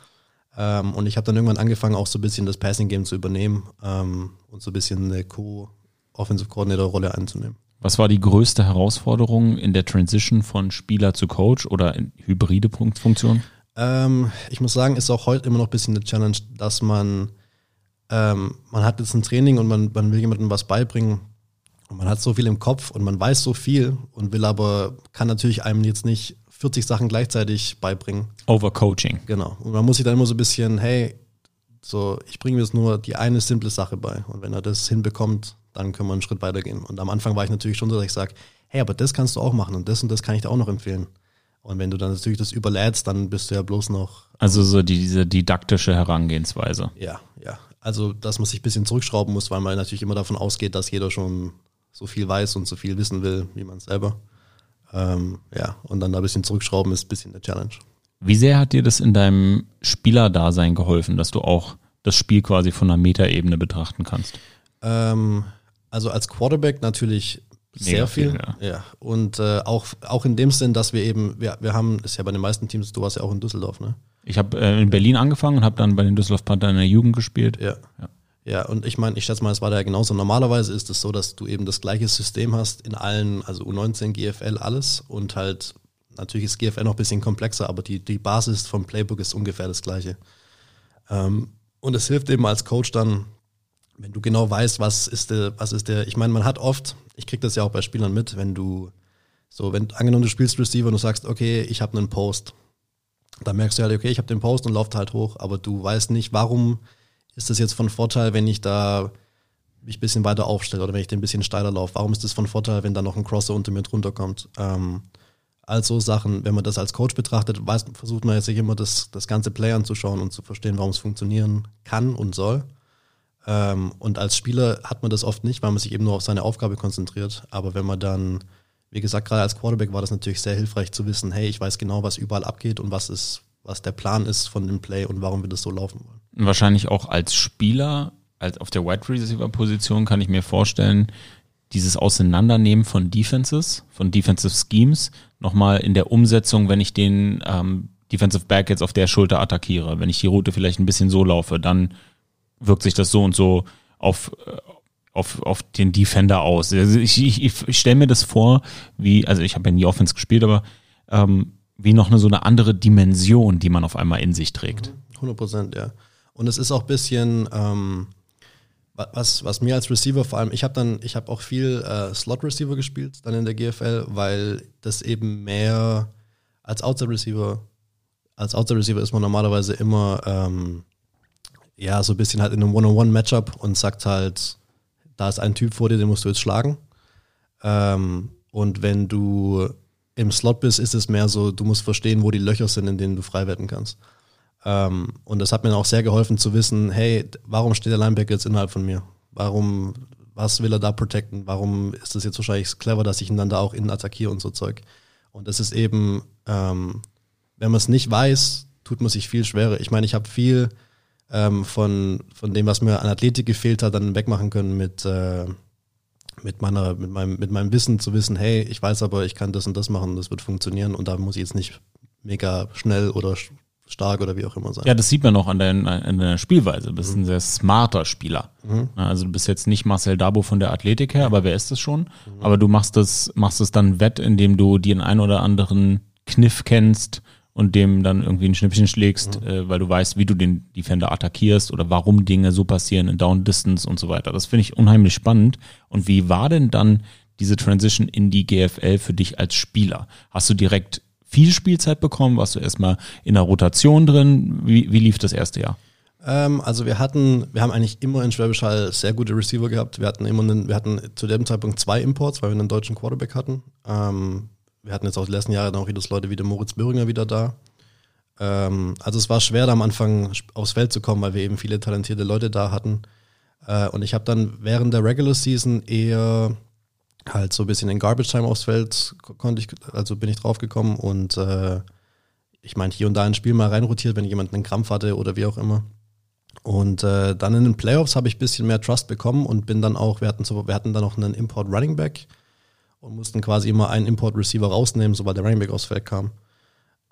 Ähm, und ich habe dann irgendwann angefangen, auch so ein bisschen das Passing Game zu übernehmen ähm, und so ein bisschen eine Co-Offensive Coordinator-Rolle einzunehmen. Was war die größte Herausforderung in der Transition von Spieler zu Coach oder in hybride Funktion? Ähm, ich muss sagen, ist auch heute immer noch ein bisschen eine Challenge, dass man, ähm, man hat jetzt ein Training und man, man will jemandem was beibringen und man hat so viel im Kopf und man weiß so viel und will aber, kann natürlich einem jetzt nicht 40 Sachen gleichzeitig beibringen. Overcoaching. Genau. Und man muss sich dann immer so ein bisschen, hey, so, ich bringe mir jetzt nur die eine simple Sache bei. Und wenn er das hinbekommt, dann können wir einen Schritt weitergehen. Und am Anfang war ich natürlich schon so, dass ich sage, hey, aber das kannst du auch machen und das und das kann ich dir auch noch empfehlen. Und wenn du dann natürlich das überlädst, dann bist du ja bloß noch, Also so die, diese didaktische Herangehensweise. ja, ja. Also, dass man sich ein bisschen zurückschrauben muss, weil man natürlich immer davon ausgeht, dass jeder schon so viel weiß und so viel wissen will, wie man selber. Ähm, ja, und dann da ein bisschen zurückschrauben ist ein bisschen der Challenge. Wie sehr hat dir das in deinem Spielerdasein geholfen, dass du auch das Spiel quasi von einer Metaebene betrachten kannst? Ähm, also als Quarterback natürlich sehr Mega viel. viel, ja. Und äh, auch, auch in dem Sinn, dass wir eben, wir, wir haben, ist ja bei den meisten Teams, du warst ja auch in Düsseldorf, ne? Ich habe äh, in Berlin angefangen und habe dann bei den Düsseldorf Panther in der Jugend gespielt. Ja. Ja. Ja, und ich meine, ich schätze mal, es war da ja genauso. Normalerweise ist es so, dass du eben das gleiche System hast in allen, also U19, GFL, alles. Und halt, natürlich ist GFL noch ein bisschen komplexer, aber die, die Basis vom Playbook ist ungefähr das gleiche. Ähm, und es hilft eben als Coach dann, wenn du genau weißt, was ist der, was ist der, ich meine, man hat oft, ich krieg das ja auch bei Spielern mit, wenn du, so, wenn, angenommen du spielst Receiver und du sagst, okay, ich habe einen Post, dann merkst du halt, okay, ich habe den Post und lauft halt hoch, aber du weißt nicht, warum ist das jetzt von Vorteil, wenn ich da mich ein bisschen weiter aufstelle oder wenn ich den ein bisschen steiler laufe? Warum ist das von Vorteil, wenn da noch ein Crosser unter mir drunter kommt? Ähm, also Sachen, wenn man das als Coach betrachtet, weiß, versucht man jetzt sich immer das, das ganze Play anzuschauen und zu verstehen, warum es funktionieren kann und soll. Ähm, und als Spieler hat man das oft nicht, weil man sich eben nur auf seine Aufgabe konzentriert. Aber wenn man dann, wie gesagt, gerade als Quarterback war das natürlich sehr hilfreich zu wissen, hey, ich weiß genau, was überall abgeht und was ist, was der Plan ist von dem Play und warum wir das so laufen wollen. Und wahrscheinlich auch als Spieler, als auf der Wide Receiver Position kann ich mir vorstellen, dieses Auseinandernehmen von Defenses, von Defensive Schemes, nochmal in der Umsetzung, wenn ich den ähm, Defensive Back jetzt auf der Schulter attackiere, wenn ich die Route vielleicht ein bisschen so laufe, dann wirkt sich das so und so auf, äh, auf, auf den Defender aus. Also ich, ich, ich stelle mir das vor, wie, also ich habe ja nie Offense gespielt, aber ähm, wie noch eine so eine andere Dimension, die man auf einmal in sich trägt. 100 Prozent, ja. Und es ist auch ein bisschen, ähm, wa- was, was mir als Receiver vor allem, ich habe dann, ich habe auch viel äh, Slot-Receiver gespielt, dann in der GFL, weil das eben mehr als Outside-Receiver als Outside Receiver ist man normalerweise immer ähm, ja so ein bisschen halt in einem One-on-One-Matchup und sagt halt, da ist ein Typ vor dir, den musst du jetzt schlagen. Ähm, und wenn du im Slot bist, ist es mehr so, du musst verstehen, wo die Löcher sind, in denen du frei werden kannst. Ähm, und das hat mir auch sehr geholfen zu wissen, hey, warum steht der Linebacker jetzt innerhalb von mir? Warum, was will er da protecten? Warum ist das jetzt wahrscheinlich clever, dass ich ihn dann da auch innen attackiere und so Zeug? Und das ist eben, ähm, wenn man es nicht weiß, tut man sich viel schwerer. Ich meine, ich habe viel ähm, von, von dem, was mir an Athletik gefehlt hat, dann wegmachen können mit, äh, mit, meiner, mit, meinem, mit meinem Wissen zu wissen, hey, ich weiß aber, ich kann das und das machen, das wird funktionieren und da muss ich jetzt nicht mega schnell oder stark oder wie auch immer sein. Ja, das sieht man auch an, dein, an deiner Spielweise. Du bist mhm. ein sehr smarter Spieler. Mhm. Also du bist jetzt nicht Marcel Dabo von der Athletik her, aber wer ist das schon? Mhm. Aber du machst das, machst es dann wett, indem du den ein oder anderen Kniff kennst und dem dann irgendwie ein Schnippchen schlägst, mhm. äh, weil du weißt, wie du den Defender attackierst oder warum Dinge so passieren in Down Distance und so weiter. Das finde ich unheimlich spannend. Und wie war denn dann diese Transition in die GFL für dich als Spieler? Hast du direkt viel Spielzeit bekommen? Warst du erstmal in der Rotation drin? Wie, wie lief das erste Jahr? Ähm, also wir hatten, wir haben eigentlich immer in Schwäbisch Hall sehr gute Receiver gehabt. Wir hatten immer einen, wir hatten zu dem Zeitpunkt zwei Imports, weil wir einen deutschen Quarterback hatten. Ähm, wir hatten jetzt auch die letzten Jahre dann auch wieder Leute wie der Moritz Böhringer wieder da. Ähm, also es war schwer, da am Anfang aufs Feld zu kommen, weil wir eben viele talentierte Leute da hatten. Äh, und ich habe dann während der Regular Season eher halt so ein bisschen in Garbage Time aufs Feld konnte ich, also bin ich draufgekommen und äh, ich meine hier und da ein Spiel mal reinrotiert, wenn jemand einen Krampf hatte oder wie auch immer. Und äh, dann in den Playoffs habe ich ein bisschen mehr Trust bekommen und bin dann auch, wir hatten, so, wir hatten dann noch einen Import Running Back und mussten quasi immer einen Import Receiver rausnehmen, sobald der Running Back aufs Feld kam.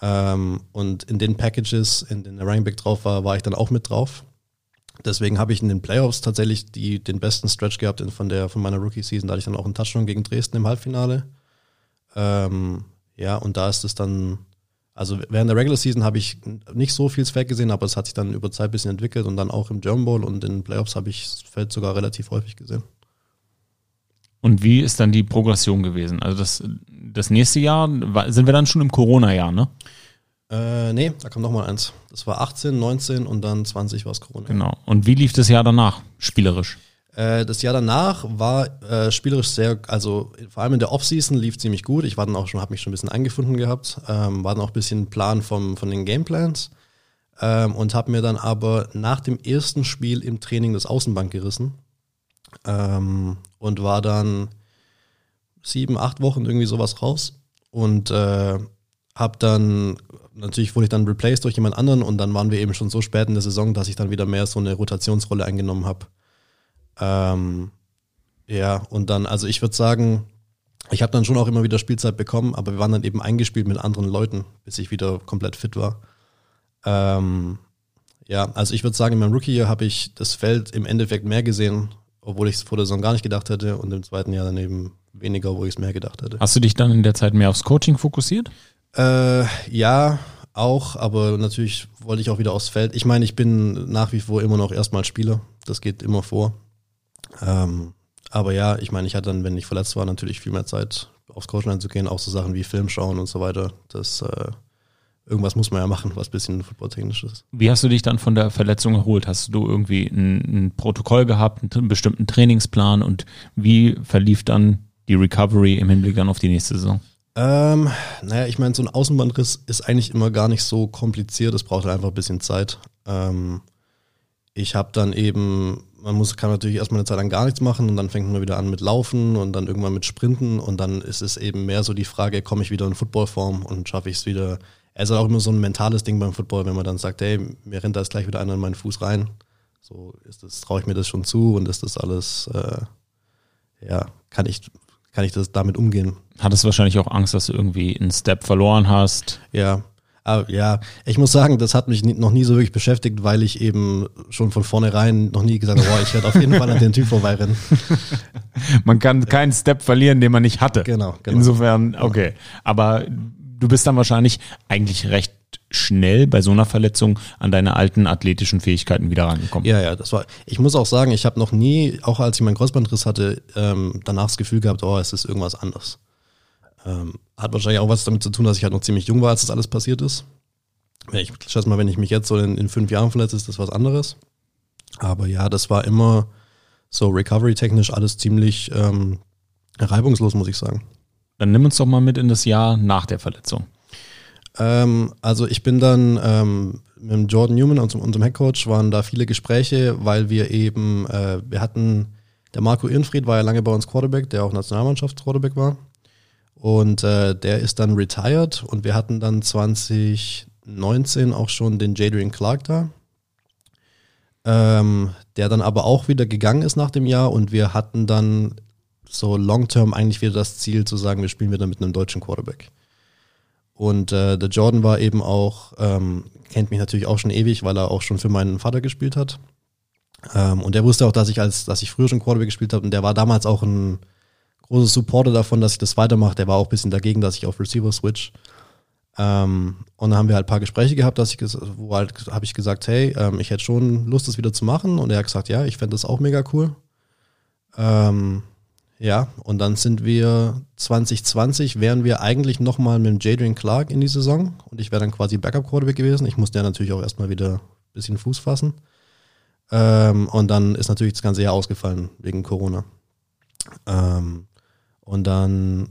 Ähm, und in den Packages, in denen der Running Back drauf war, war ich dann auch mit drauf. Deswegen habe ich in den Playoffs tatsächlich die, den besten Stretch gehabt von, der, von meiner Rookie-Season. Da hatte ich dann auch einen Touchdown gegen Dresden im Halbfinale. Ähm, ja, und da ist es dann, also während der Regular Season habe ich nicht so viel Feld gesehen, aber es hat sich dann über Zeit ein bisschen entwickelt und dann auch im German Bowl und in den Playoffs habe ich das Feld sogar relativ häufig gesehen. Und wie ist dann die Progression gewesen? Also das, das nächste Jahr, sind wir dann schon im Corona-Jahr, ne? Äh, nee, da kommt noch mal eins. Das war 18, 19 und dann 20 war es Corona. Genau. Und wie lief das Jahr danach, spielerisch? Äh, das Jahr danach war äh, spielerisch sehr, also vor allem in der Offseason lief ziemlich gut. Ich war dann auch schon, habe mich schon ein bisschen eingefunden gehabt, ähm, war dann auch ein bisschen Plan vom, von den Gameplans ähm, und habe mir dann aber nach dem ersten Spiel im Training das Außenbank gerissen ähm, und war dann sieben, acht Wochen irgendwie sowas raus und äh, habe dann natürlich wurde ich dann replaced durch jemand anderen und dann waren wir eben schon so spät in der Saison, dass ich dann wieder mehr so eine Rotationsrolle eingenommen habe. Ähm, ja, und dann, also ich würde sagen, ich habe dann schon auch immer wieder Spielzeit bekommen, aber wir waren dann eben eingespielt mit anderen Leuten, bis ich wieder komplett fit war. Ähm, ja, also ich würde sagen, in meinem Rookie-Jahr habe ich das Feld im Endeffekt mehr gesehen, obwohl ich es vor der Saison gar nicht gedacht hätte und im zweiten Jahr dann eben weniger, wo ich es mehr gedacht hätte. Hast du dich dann in der Zeit mehr aufs Coaching fokussiert? Äh, ja, auch, aber natürlich wollte ich auch wieder aufs Feld. Ich meine, ich bin nach wie vor immer noch erstmal Spieler. Das geht immer vor. Ähm, aber ja, ich meine, ich hatte dann, wenn ich verletzt war, natürlich viel mehr Zeit, aufs Coaching einzugehen, auch so Sachen wie Film schauen und so weiter. Das äh, irgendwas muss man ja machen, was ein bisschen footballtechnisch ist. Wie hast du dich dann von der Verletzung erholt? Hast du irgendwie ein, ein Protokoll gehabt, einen bestimmten Trainingsplan und wie verlief dann die Recovery im Hinblick dann auf die nächste Saison? Ähm, naja, ich meine, so ein Außenbandriss ist eigentlich immer gar nicht so kompliziert. Es braucht einfach ein bisschen Zeit. Ähm, ich habe dann eben, man muss, kann natürlich erstmal eine Zeit lang gar nichts machen und dann fängt man wieder an mit Laufen und dann irgendwann mit Sprinten und dann ist es eben mehr so die Frage, komme ich wieder in Footballform und schaffe ich es wieder. Es ist auch immer so ein mentales Ding beim Football, wenn man dann sagt, hey, mir rennt da jetzt gleich wieder einer in meinen Fuß rein. So ist das, traue ich mir das schon zu und ist das alles, äh, ja, kann ich, kann ich das damit umgehen. Hattest du wahrscheinlich auch Angst, dass du irgendwie einen Step verloren hast. Ja. Aber ja, ich muss sagen, das hat mich noch nie so wirklich beschäftigt, weil ich eben schon von vornherein noch nie gesagt habe, boah, ich werde auf jeden Fall an den Typ vorbeirennen. Man kann keinen Step verlieren, den man nicht hatte. Genau, genau. Insofern, okay. Aber du bist dann wahrscheinlich eigentlich recht schnell bei so einer Verletzung an deine alten athletischen Fähigkeiten wieder rangekommen. Ja, ja, das war. Ich muss auch sagen, ich habe noch nie, auch als ich meinen Kreuzbandriss hatte, ähm, danach das Gefühl gehabt, oh, es ist irgendwas anders. Ähm, hat wahrscheinlich auch was damit zu tun, dass ich halt noch ziemlich jung war, als das alles passiert ist. Ich schätze mal, wenn ich mich jetzt so in, in fünf Jahren verletze, ist das was anderes. Aber ja, das war immer so recovery-technisch alles ziemlich ähm, reibungslos, muss ich sagen. Dann nimm uns doch mal mit in das Jahr nach der Verletzung. Ähm, also ich bin dann ähm, mit Jordan Newman, unserem, unserem Headcoach, waren da viele Gespräche, weil wir eben, äh, wir hatten, der Marco Irnfried war ja lange bei uns Quarterback, der auch Nationalmannschafts-Quarterback war. Und äh, der ist dann retired und wir hatten dann 2019 auch schon den Jadrian Clark da, ähm, der dann aber auch wieder gegangen ist nach dem Jahr und wir hatten dann so long-term eigentlich wieder das Ziel zu sagen, wir spielen wieder mit einem deutschen Quarterback. Und äh, der Jordan war eben auch, ähm, kennt mich natürlich auch schon ewig, weil er auch schon für meinen Vater gespielt hat. Ähm, und der wusste auch, dass ich als, dass ich früher schon Quarterback gespielt habe und der war damals auch ein großer Supporter davon, dass ich das weitermache. Der war auch ein bisschen dagegen, dass ich auf Receiver switch. Ähm, und dann haben wir halt ein paar Gespräche gehabt, dass ich, wo halt habe ich gesagt, hey, ähm, ich hätte schon Lust, das wieder zu machen. Und er hat gesagt, ja, ich fände das auch mega cool. Ähm, ja, und dann sind wir 2020, wären wir eigentlich nochmal mit Jadrian Clark in die Saison und ich wäre dann quasi Backup-Quarterback gewesen. Ich musste ja natürlich auch erstmal wieder ein bisschen Fuß fassen. Ähm, und dann ist natürlich das ganze Jahr ausgefallen wegen Corona. Ähm, und dann,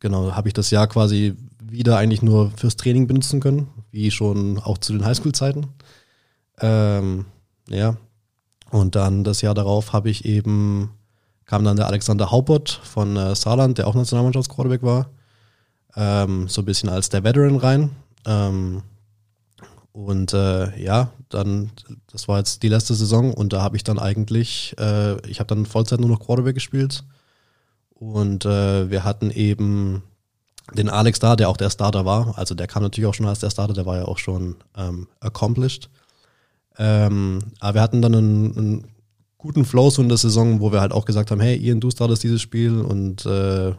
genau, habe ich das Jahr quasi wieder eigentlich nur fürs Training benutzen können, wie schon auch zu den Highschool-Zeiten. Ähm, ja, und dann das Jahr darauf habe ich eben kam dann der Alexander Haupert von äh, Saarland, der auch Nationalmannschaftsquarterback war, ähm, so ein bisschen als der Veteran rein. Ähm, und äh, ja, dann, das war jetzt die letzte Saison und da habe ich dann eigentlich, äh, ich habe dann Vollzeit nur noch Quarterback gespielt. Und äh, wir hatten eben den Alex da, der auch der Starter war. Also der kam natürlich auch schon als der Starter, der war ja auch schon ähm, accomplished. Ähm, aber wir hatten dann einen, einen guten Flow so in der Saison, wo wir halt auch gesagt haben, hey, Ian, du startest dieses Spiel und äh,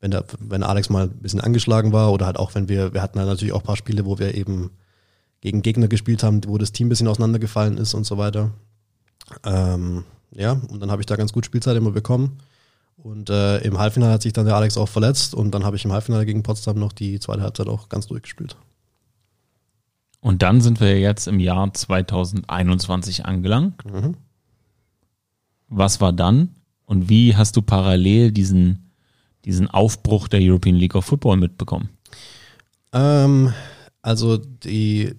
wenn, der, wenn Alex mal ein bisschen angeschlagen war oder halt auch wenn wir, wir hatten halt natürlich auch ein paar Spiele, wo wir eben gegen Gegner gespielt haben, wo das Team ein bisschen auseinandergefallen ist und so weiter. Ähm, ja, und dann habe ich da ganz gut Spielzeit immer bekommen. Und äh, im Halbfinale hat sich dann der Alex auch verletzt und dann habe ich im Halbfinale gegen Potsdam noch die zweite Halbzeit auch ganz durchgespielt. Und dann sind wir jetzt im Jahr 2021 angelangt. Mhm. Was war dann und wie hast du parallel diesen, diesen Aufbruch der European League of Football mitbekommen? Ähm, also die,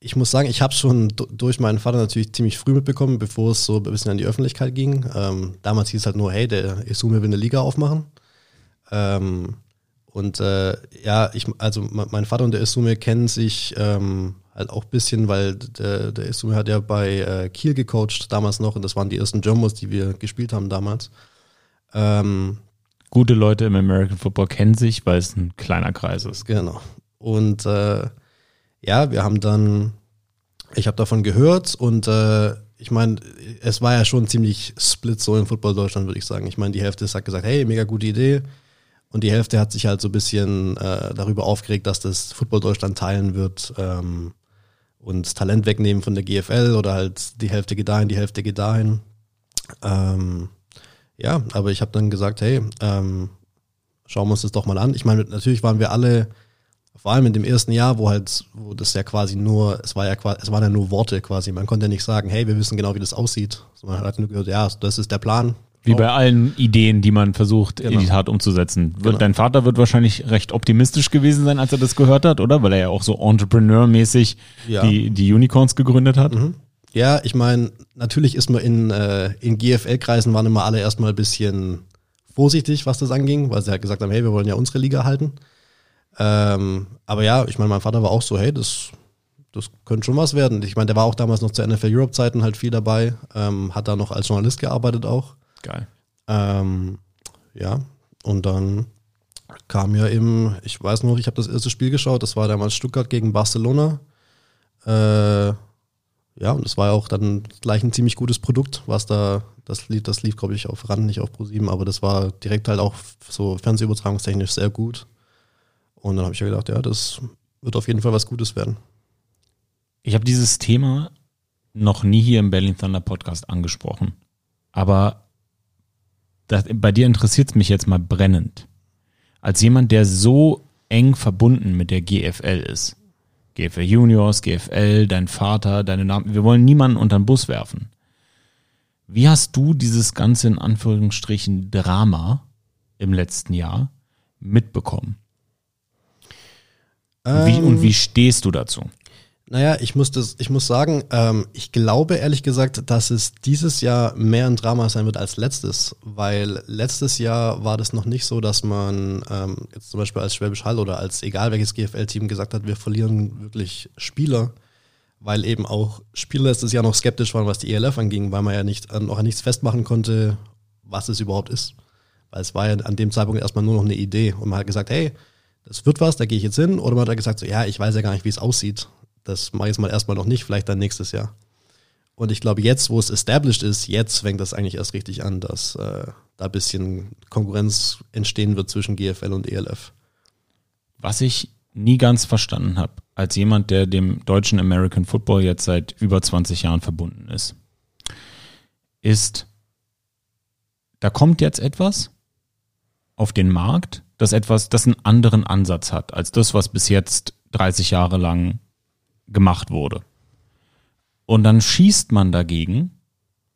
ich muss sagen, ich habe schon durch meinen Vater natürlich ziemlich früh mitbekommen, bevor es so ein bisschen an die Öffentlichkeit ging. Ähm, damals hieß es halt nur, hey, der Isume will eine Liga aufmachen. Ähm, und äh, ja, ich, also mein Vater und der Isume kennen sich ähm, halt auch ein bisschen, weil der, der Isumi hat ja bei äh, Kiel gecoacht damals noch und das waren die ersten Jumbos, die wir gespielt haben damals. Ähm, Gute Leute im American Football kennen sich, weil es ein kleiner Kreis ist. Genau. Und äh, ja, wir haben dann, ich habe davon gehört und äh, ich meine, es war ja schon ziemlich split so in Football Deutschland, würde ich sagen. Ich meine, die Hälfte hat gesagt, hey, mega gute Idee. Und die Hälfte hat sich halt so ein bisschen äh, darüber aufgeregt, dass das Football Deutschland teilen wird. Ähm, und Talent wegnehmen von der GFL oder halt die Hälfte geht dahin, die Hälfte geht dahin. Ähm, ja, aber ich habe dann gesagt, hey, ähm, schauen wir uns das doch mal an. Ich meine, natürlich waren wir alle, vor allem in dem ersten Jahr, wo halt, wo das ja quasi nur, es war ja quasi, es waren ja nur Worte quasi. Man konnte ja nicht sagen, hey, wir wissen genau, wie das aussieht. man hat nur gehört, ja, das ist der Plan, wie bei allen Ideen, die man versucht, genau. in die Tat umzusetzen. Genau. Dein Vater wird wahrscheinlich recht optimistisch gewesen sein, als er das gehört hat, oder? Weil er ja auch so Entrepreneur-mäßig ja. die, die Unicorns gegründet hat. Mhm. Ja, ich meine, natürlich ist man in, äh, in GFL-Kreisen waren immer alle erstmal ein bisschen vorsichtig, was das anging, weil sie halt gesagt haben, hey, wir wollen ja unsere Liga halten. Ähm, aber ja, ich meine, mein Vater war auch so, hey, das, das könnte schon was werden. Ich meine, der war auch damals noch zu NFL Europe-Zeiten halt viel dabei, ähm, hat da noch als Journalist gearbeitet auch. Geil. Ähm, ja, und dann kam ja eben, ich weiß noch, ich habe das erste Spiel geschaut, das war damals Stuttgart gegen Barcelona. Äh, ja, und es war ja auch dann gleich ein ziemlich gutes Produkt, was da, das lief, das lief, glaube ich, auf RAN, nicht auf Pro7, aber das war direkt halt auch so fernsehübertragungstechnisch sehr gut. Und dann habe ich ja gedacht, ja, das wird auf jeden Fall was Gutes werden. Ich habe dieses Thema noch nie hier im Berlin Thunder Podcast angesprochen. Aber das, bei dir interessiert es mich jetzt mal brennend. Als jemand, der so eng verbunden mit der GFL ist, GFL Juniors, GFL, dein Vater, deine Namen. Wir wollen niemanden unter den Bus werfen. Wie hast du dieses ganze in Anführungsstrichen Drama im letzten Jahr mitbekommen? Und wie, und wie stehst du dazu? Naja, ich muss, das, ich muss sagen, ähm, ich glaube ehrlich gesagt, dass es dieses Jahr mehr ein Drama sein wird als letztes, weil letztes Jahr war das noch nicht so, dass man ähm, jetzt zum Beispiel als Schwäbisch Hall oder als egal welches GFL-Team gesagt hat, wir verlieren wirklich Spieler, weil eben auch Spieler letztes Jahr noch skeptisch waren, was die ELF anging, weil man ja nicht noch an nichts festmachen konnte, was es überhaupt ist. Weil es war ja an dem Zeitpunkt erstmal nur noch eine Idee und man hat gesagt, hey, das wird was, da gehe ich jetzt hin. Oder man hat gesagt, so, ja, ich weiß ja gar nicht, wie es aussieht. Das mache ich jetzt mal erstmal noch nicht, vielleicht dann nächstes Jahr. Und ich glaube, jetzt, wo es established ist, jetzt fängt das eigentlich erst richtig an, dass äh, da ein bisschen Konkurrenz entstehen wird zwischen GFL und ELF. Was ich nie ganz verstanden habe, als jemand, der dem deutschen American Football jetzt seit über 20 Jahren verbunden ist, ist, da kommt jetzt etwas auf den Markt, das etwas, das einen anderen Ansatz hat als das, was bis jetzt 30 Jahre lang gemacht wurde. Und dann schießt man dagegen,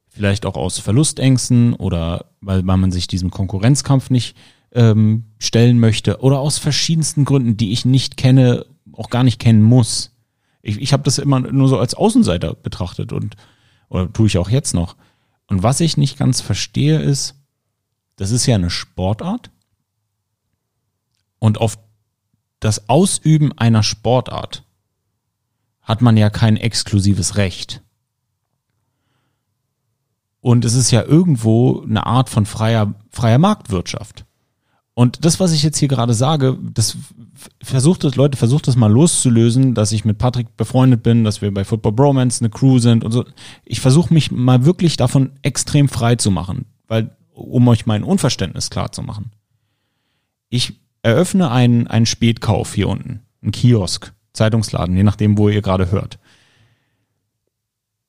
vielleicht auch aus Verlustängsten oder weil, weil man sich diesem Konkurrenzkampf nicht ähm, stellen möchte oder aus verschiedensten Gründen, die ich nicht kenne, auch gar nicht kennen muss. Ich, ich habe das immer nur so als Außenseiter betrachtet und oder tue ich auch jetzt noch. Und was ich nicht ganz verstehe ist, das ist ja eine Sportart und auf das Ausüben einer Sportart hat man ja kein exklusives Recht. Und es ist ja irgendwo eine Art von freier, freier Marktwirtschaft. Und das, was ich jetzt hier gerade sage, das versucht es, Leute, versucht das mal loszulösen, dass ich mit Patrick befreundet bin, dass wir bei Football Bromance eine Crew sind und so. Ich versuche mich mal wirklich davon extrem frei zu machen, weil, um euch mein Unverständnis klar zu machen. Ich eröffne einen, einen Spätkauf hier unten, einen Kiosk, Zeitungsladen, je nachdem, wo ihr gerade hört.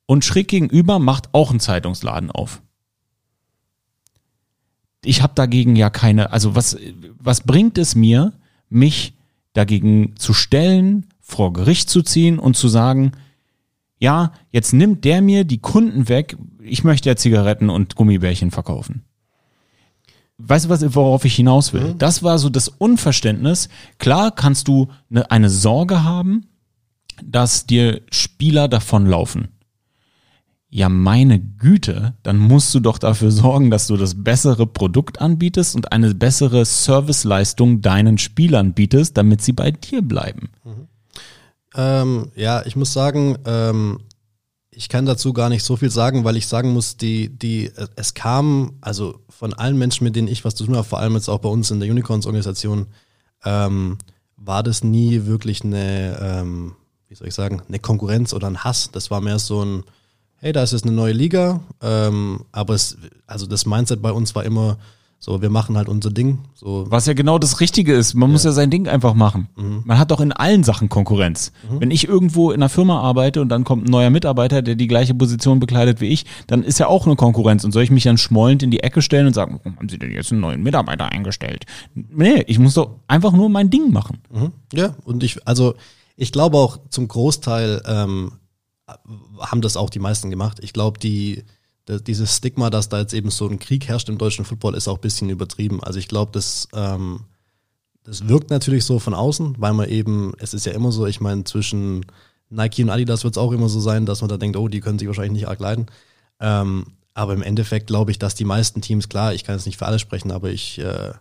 Und schräg gegenüber macht auch ein Zeitungsladen auf. Ich habe dagegen ja keine, also was, was bringt es mir, mich dagegen zu stellen, vor Gericht zu ziehen und zu sagen, ja, jetzt nimmt der mir die Kunden weg, ich möchte ja Zigaretten und Gummibärchen verkaufen weißt du, was, worauf ich hinaus will? Mhm. Das war so das Unverständnis. Klar kannst du eine, eine Sorge haben, dass dir Spieler davonlaufen. Ja, meine Güte, dann musst du doch dafür sorgen, dass du das bessere Produkt anbietest und eine bessere Serviceleistung deinen Spielern bietest, damit sie bei dir bleiben. Mhm. Ähm, ja, ich muss sagen, ähm, ich kann dazu gar nicht so viel sagen, weil ich sagen muss, die, die, es kam, also von allen Menschen, mit denen ich was zu tun habe, vor allem jetzt auch bei uns in der Unicorns-Organisation, ähm, war das nie wirklich eine, ähm, wie soll ich sagen, eine Konkurrenz oder ein Hass. Das war mehr so ein, hey, da ist jetzt eine neue Liga, ähm, aber es, also das Mindset bei uns war immer, so, wir machen halt unser Ding. So. Was ja genau das Richtige ist. Man ja. muss ja sein Ding einfach machen. Mhm. Man hat doch in allen Sachen Konkurrenz. Mhm. Wenn ich irgendwo in einer Firma arbeite und dann kommt ein neuer Mitarbeiter, der die gleiche Position bekleidet wie ich, dann ist ja auch eine Konkurrenz. Und soll ich mich dann schmollend in die Ecke stellen und sagen, warum haben Sie denn jetzt einen neuen Mitarbeiter eingestellt? Nee, ich muss doch einfach nur mein Ding machen. Mhm. Ja, und ich, also ich glaube auch zum Großteil ähm, haben das auch die meisten gemacht. Ich glaube, die dieses Stigma, dass da jetzt eben so ein Krieg herrscht im deutschen Football, ist auch ein bisschen übertrieben. Also ich glaube, das, ähm, das wirkt natürlich so von außen, weil man eben, es ist ja immer so, ich meine, zwischen Nike und Adidas wird es auch immer so sein, dass man da denkt, oh, die können sich wahrscheinlich nicht arg leiden. Ähm, aber im Endeffekt glaube ich, dass die meisten Teams, klar, ich kann jetzt nicht für alle sprechen, aber ich, äh,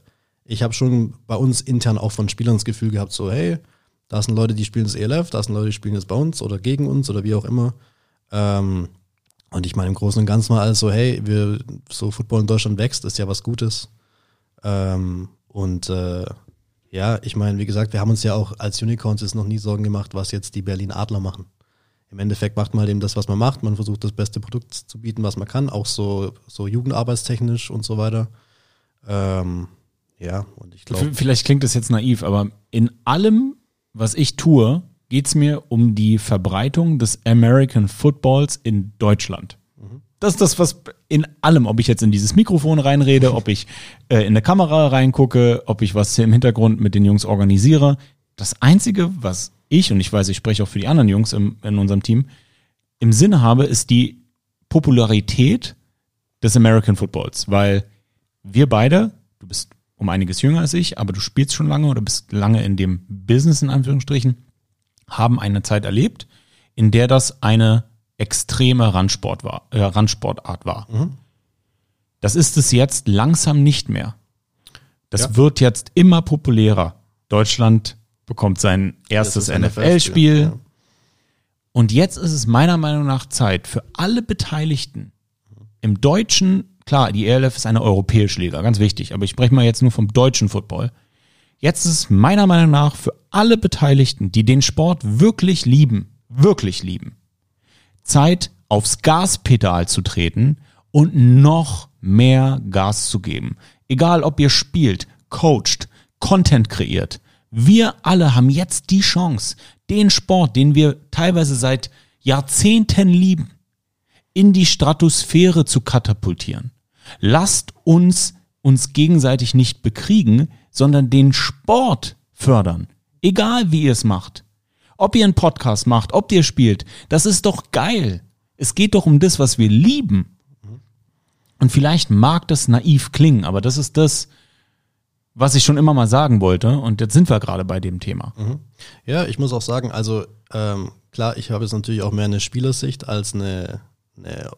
ich habe schon bei uns intern auch von Spielern das Gefühl gehabt, so, hey, da sind Leute, die spielen das ELF, da sind Leute, die spielen das bei uns oder gegen uns oder wie auch immer. Ähm, und ich meine, im Großen und Ganzen mal alles so, hey, wir, so Football in Deutschland wächst, ist ja was Gutes. Ähm, und äh, ja, ich meine, wie gesagt, wir haben uns ja auch als Unicorns jetzt noch nie Sorgen gemacht, was jetzt die Berlin Adler machen. Im Endeffekt macht man halt eben das, was man macht. Man versucht das beste Produkt zu bieten, was man kann, auch so, so jugendarbeitstechnisch und so weiter. Ähm, ja, und ich glaube. Vielleicht klingt das jetzt naiv, aber in allem, was ich tue, geht es mir um die Verbreitung des American Footballs in Deutschland. Das ist das, was in allem, ob ich jetzt in dieses Mikrofon reinrede, ob ich äh, in eine Kamera reingucke, ob ich was hier im Hintergrund mit den Jungs organisiere. Das Einzige, was ich, und ich weiß, ich spreche auch für die anderen Jungs im, in unserem Team, im Sinne habe, ist die Popularität des American Footballs, weil wir beide, du bist um einiges jünger als ich, aber du spielst schon lange oder bist lange in dem Business in Anführungsstrichen, haben eine Zeit erlebt, in der das eine extreme Randsport war, äh, Randsportart war. Mhm. Das ist es jetzt langsam nicht mehr. Das ja. wird jetzt immer populärer. Deutschland bekommt sein erstes NFL-Spiel. Ja. Und jetzt ist es meiner Meinung nach Zeit für alle Beteiligten im deutschen, klar, die ELF ist eine europäische Liga, ganz wichtig, aber ich spreche mal jetzt nur vom deutschen Football. Jetzt ist es meiner Meinung nach für alle Beteiligten, die den Sport wirklich lieben, wirklich lieben, Zeit aufs Gaspedal zu treten und noch mehr Gas zu geben. Egal ob ihr spielt, coacht, Content kreiert. Wir alle haben jetzt die Chance, den Sport, den wir teilweise seit Jahrzehnten lieben, in die Stratosphäre zu katapultieren. Lasst uns uns gegenseitig nicht bekriegen, sondern den Sport fördern. Egal wie ihr es macht. Ob ihr einen Podcast macht, ob ihr spielt, das ist doch geil. Es geht doch um das, was wir lieben. Und vielleicht mag das naiv klingen, aber das ist das, was ich schon immer mal sagen wollte. Und jetzt sind wir gerade bei dem Thema. Mhm. Ja, ich muss auch sagen, also ähm, klar, ich habe jetzt natürlich auch mehr eine Spielersicht als eine, eine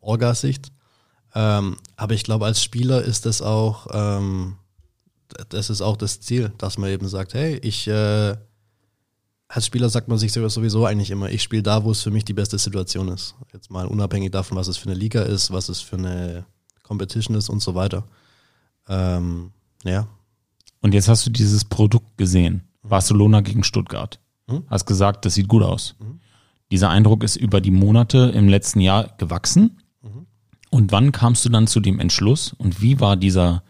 Orgasicht. Ähm, aber ich glaube, als Spieler ist das auch, ähm, das ist auch das Ziel, dass man eben sagt, hey, ich äh, als Spieler sagt man sich sowieso eigentlich immer, ich spiele da, wo es für mich die beste Situation ist. Jetzt mal unabhängig davon, was es für eine Liga ist, was es für eine Competition ist und so weiter. Ähm, ja. Und jetzt hast du dieses Produkt gesehen. Barcelona gegen Stuttgart. Mhm. Hast gesagt, das sieht gut aus. Mhm. Dieser Eindruck ist über die Monate im letzten Jahr gewachsen. Mhm. Und wann kamst du dann zu dem Entschluss und wie war dieser,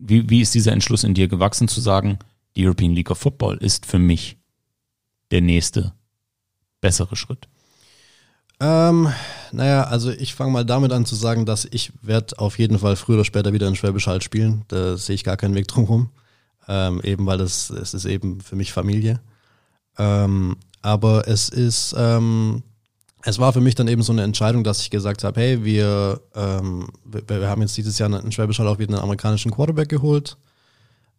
wie, wie ist dieser Entschluss in dir gewachsen zu sagen, die European League of Football ist für mich der nächste bessere Schritt? Ähm, naja, also ich fange mal damit an zu sagen, dass ich werde auf jeden Fall früher oder später wieder in Schwäbisch Hall spielen. Da sehe ich gar keinen Weg drum Ähm, eben weil es ist eben für mich Familie. Ähm, aber es ist, ähm, es war für mich dann eben so eine Entscheidung, dass ich gesagt habe, hey, wir, ähm, wir, wir, haben jetzt dieses Jahr in Schwäbisch Hall auch wieder einen amerikanischen Quarterback geholt.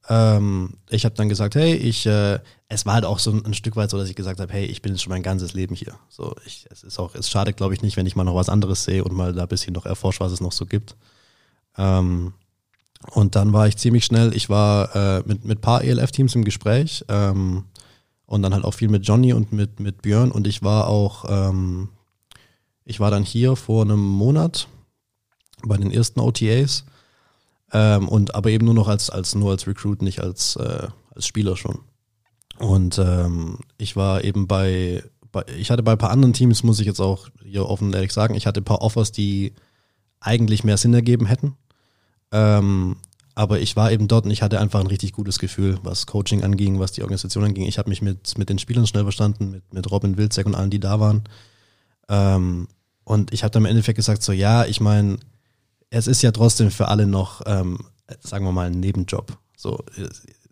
Ähm, ich habe dann gesagt, hey, ich, äh, es war halt auch so ein, ein, Stück weit so, dass ich gesagt habe, hey, ich bin jetzt schon mein ganzes Leben hier. So, ich, es ist auch, es schadet, glaube ich, nicht, wenn ich mal noch was anderes sehe und mal da ein bisschen noch erforsche, was es noch so gibt. Ähm, und dann war ich ziemlich schnell, ich war äh, mit mit paar ELF-Teams im Gespräch ähm, und dann halt auch viel mit Johnny und mit mit Björn und ich war auch, ähm, ich war dann hier vor einem Monat bei den ersten OTAs ähm, und aber eben nur noch als, als nur als Recruit, nicht als, äh, als Spieler schon. Und ähm, ich war eben bei, bei, ich hatte bei ein paar anderen Teams, muss ich jetzt auch hier offen ehrlich sagen, ich hatte ein paar Offers, die eigentlich mehr Sinn ergeben hätten. Ähm, aber ich war eben dort und ich hatte einfach ein richtig gutes Gefühl, was Coaching anging, was die Organisation anging. Ich habe mich mit, mit den Spielern schnell verstanden, mit, mit Robin Wilczek und allen, die da waren. Ähm, und ich habe dann im Endeffekt gesagt, so ja, ich meine, es ist ja trotzdem für alle noch, ähm, sagen wir mal, ein Nebenjob. So,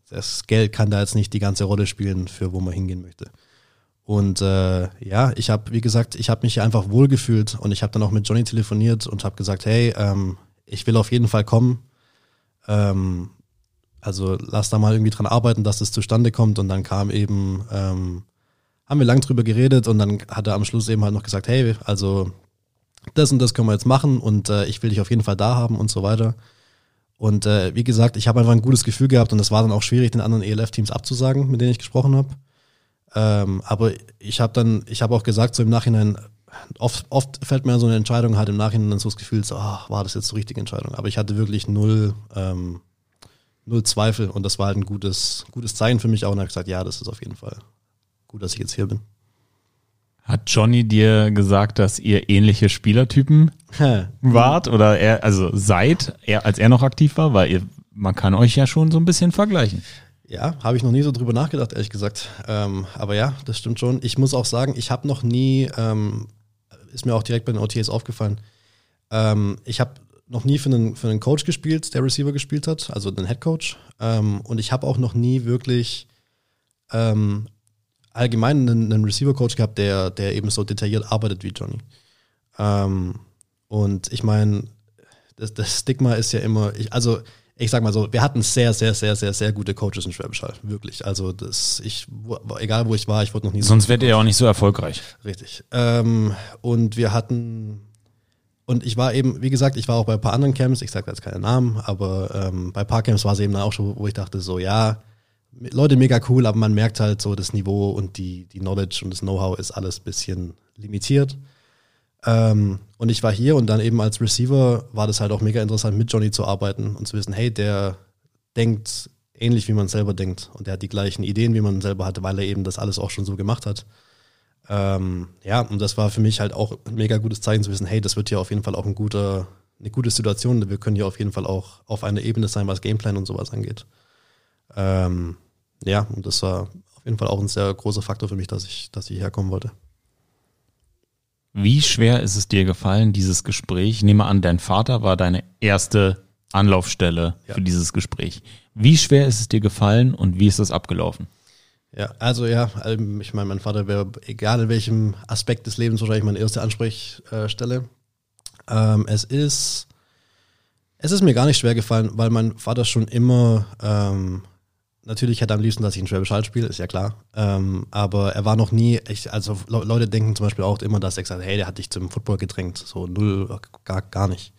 das Geld kann da jetzt nicht die ganze Rolle spielen, für wo man hingehen möchte. Und äh, ja, ich habe, wie gesagt, ich habe mich einfach wohlgefühlt und ich habe dann auch mit Johnny telefoniert und habe gesagt, hey, ähm, ich will auf jeden Fall kommen. Ähm, also lass da mal irgendwie dran arbeiten, dass das zustande kommt. Und dann kam eben, ähm, haben wir lang drüber geredet und dann hat er am Schluss eben halt noch gesagt, hey, also das und das können wir jetzt machen und äh, ich will dich auf jeden Fall da haben und so weiter. Und äh, wie gesagt, ich habe einfach ein gutes Gefühl gehabt und es war dann auch schwierig, den anderen ELF-Teams abzusagen, mit denen ich gesprochen habe. Ähm, aber ich habe dann, ich habe auch gesagt, so im Nachhinein, oft, oft fällt mir so eine Entscheidung halt im Nachhinein dann so das Gefühl, so, ach, war das jetzt die richtige Entscheidung? Aber ich hatte wirklich null, ähm, null Zweifel und das war halt ein gutes, gutes Zeichen für mich auch und habe gesagt, ja, das ist auf jeden Fall gut, dass ich jetzt hier bin. Hat Johnny dir gesagt, dass ihr ähnliche Spielertypen wart oder er, also seid, er, als er noch aktiv war? Weil ihr, man kann euch ja schon so ein bisschen vergleichen. Ja, habe ich noch nie so drüber nachgedacht, ehrlich gesagt. Ähm, aber ja, das stimmt schon. Ich muss auch sagen, ich habe noch nie, ähm, ist mir auch direkt bei den OTAs aufgefallen, ähm, ich habe noch nie für einen, für einen Coach gespielt, der Receiver gespielt hat, also den Head Coach. Ähm, und ich habe auch noch nie wirklich ähm, allgemein einen, einen Receiver-Coach gehabt, der, der eben so detailliert arbeitet wie Johnny. Ähm, und ich meine, das, das Stigma ist ja immer, ich, also ich sag mal so, wir hatten sehr, sehr, sehr, sehr, sehr gute Coaches in Schwäbisch Hall. Wirklich. Also das, ich, egal wo ich war, ich wurde noch nie so. Sonst wärt ihr ja auch nicht so erfolgreich. Richtig. Ähm, und wir hatten, und ich war eben, wie gesagt, ich war auch bei ein paar anderen Camps, ich sage jetzt keine Namen, aber ähm, bei ein paar Camps war es eben dann auch schon, wo ich dachte, so, ja, Leute mega cool, aber man merkt halt so, das Niveau und die, die Knowledge und das Know-how ist alles ein bisschen limitiert. Ähm, und ich war hier und dann eben als Receiver war das halt auch mega interessant, mit Johnny zu arbeiten und zu wissen, hey, der denkt ähnlich, wie man selber denkt. Und der hat die gleichen Ideen, wie man selber hatte, weil er eben das alles auch schon so gemacht hat. Ähm, ja, und das war für mich halt auch ein mega gutes Zeichen zu wissen, hey, das wird hier auf jeden Fall auch ein guter, eine gute Situation. Wir können hier auf jeden Fall auch auf einer Ebene sein, was Gameplan und sowas angeht. Ähm, ja, und das war auf jeden Fall auch ein sehr großer Faktor für mich, dass ich, dass ich herkommen wollte. Wie schwer ist es dir gefallen, dieses Gespräch? Ich nehme an, dein Vater war deine erste Anlaufstelle ja. für dieses Gespräch. Wie schwer ist es dir gefallen und wie ist das abgelaufen? Ja, also ja, ähm, ich meine, mein Vater wäre, egal in welchem Aspekt des Lebens, wahrscheinlich meine erste Ansprechstelle. Ähm, es ist, es ist mir gar nicht schwer gefallen, weil mein Vater schon immer ähm, Natürlich hätte er am liebsten, dass ich ein Schwäbisch Hall spiele, ist ja klar. Ähm, aber er war noch nie, ich, also Leute denken zum Beispiel auch immer, dass er gesagt hat, hey, der hat dich zum Football gedrängt. So null, gar, gar nicht.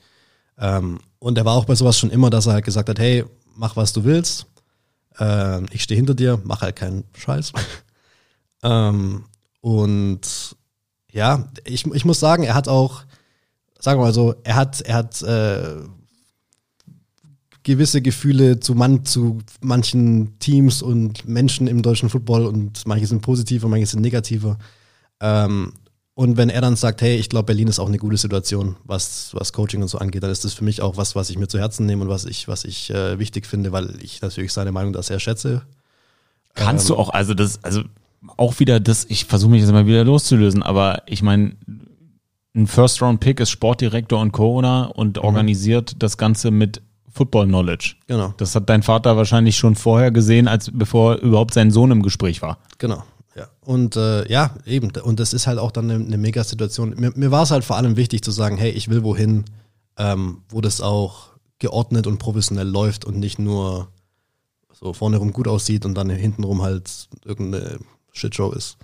Ähm, und er war auch bei sowas schon immer, dass er halt gesagt hat, hey, mach was du willst. Ähm, ich stehe hinter dir, mach halt keinen Scheiß. ähm, und ja, ich, ich muss sagen, er hat auch, sagen wir mal so, er hat, er hat äh, gewisse Gefühle zu, man, zu manchen Teams und Menschen im deutschen Football und manche sind positiver, manche sind negativer. Ähm, und wenn er dann sagt, hey, ich glaube, Berlin ist auch eine gute Situation, was, was Coaching und so angeht, dann ist das für mich auch was, was ich mir zu Herzen nehme und was ich, was ich äh, wichtig finde, weil ich natürlich seine Meinung da sehr schätze. Kannst ähm, du auch, also das, also auch wieder das, ich versuche mich jetzt mal wieder loszulösen, aber ich meine, ein First-Round-Pick ist Sportdirektor und Corona und mhm. organisiert das Ganze mit Football Knowledge. Genau. Das hat dein Vater wahrscheinlich schon vorher gesehen, als bevor überhaupt sein Sohn im Gespräch war. Genau. Ja. Und äh, ja, eben. Und das ist halt auch dann eine, eine mega Situation. Mir, mir war es halt vor allem wichtig zu sagen, hey, ich will wohin, ähm, wo das auch geordnet und professionell läuft und nicht nur so vorne rum gut aussieht und dann hintenrum halt irgendeine Shitshow ist.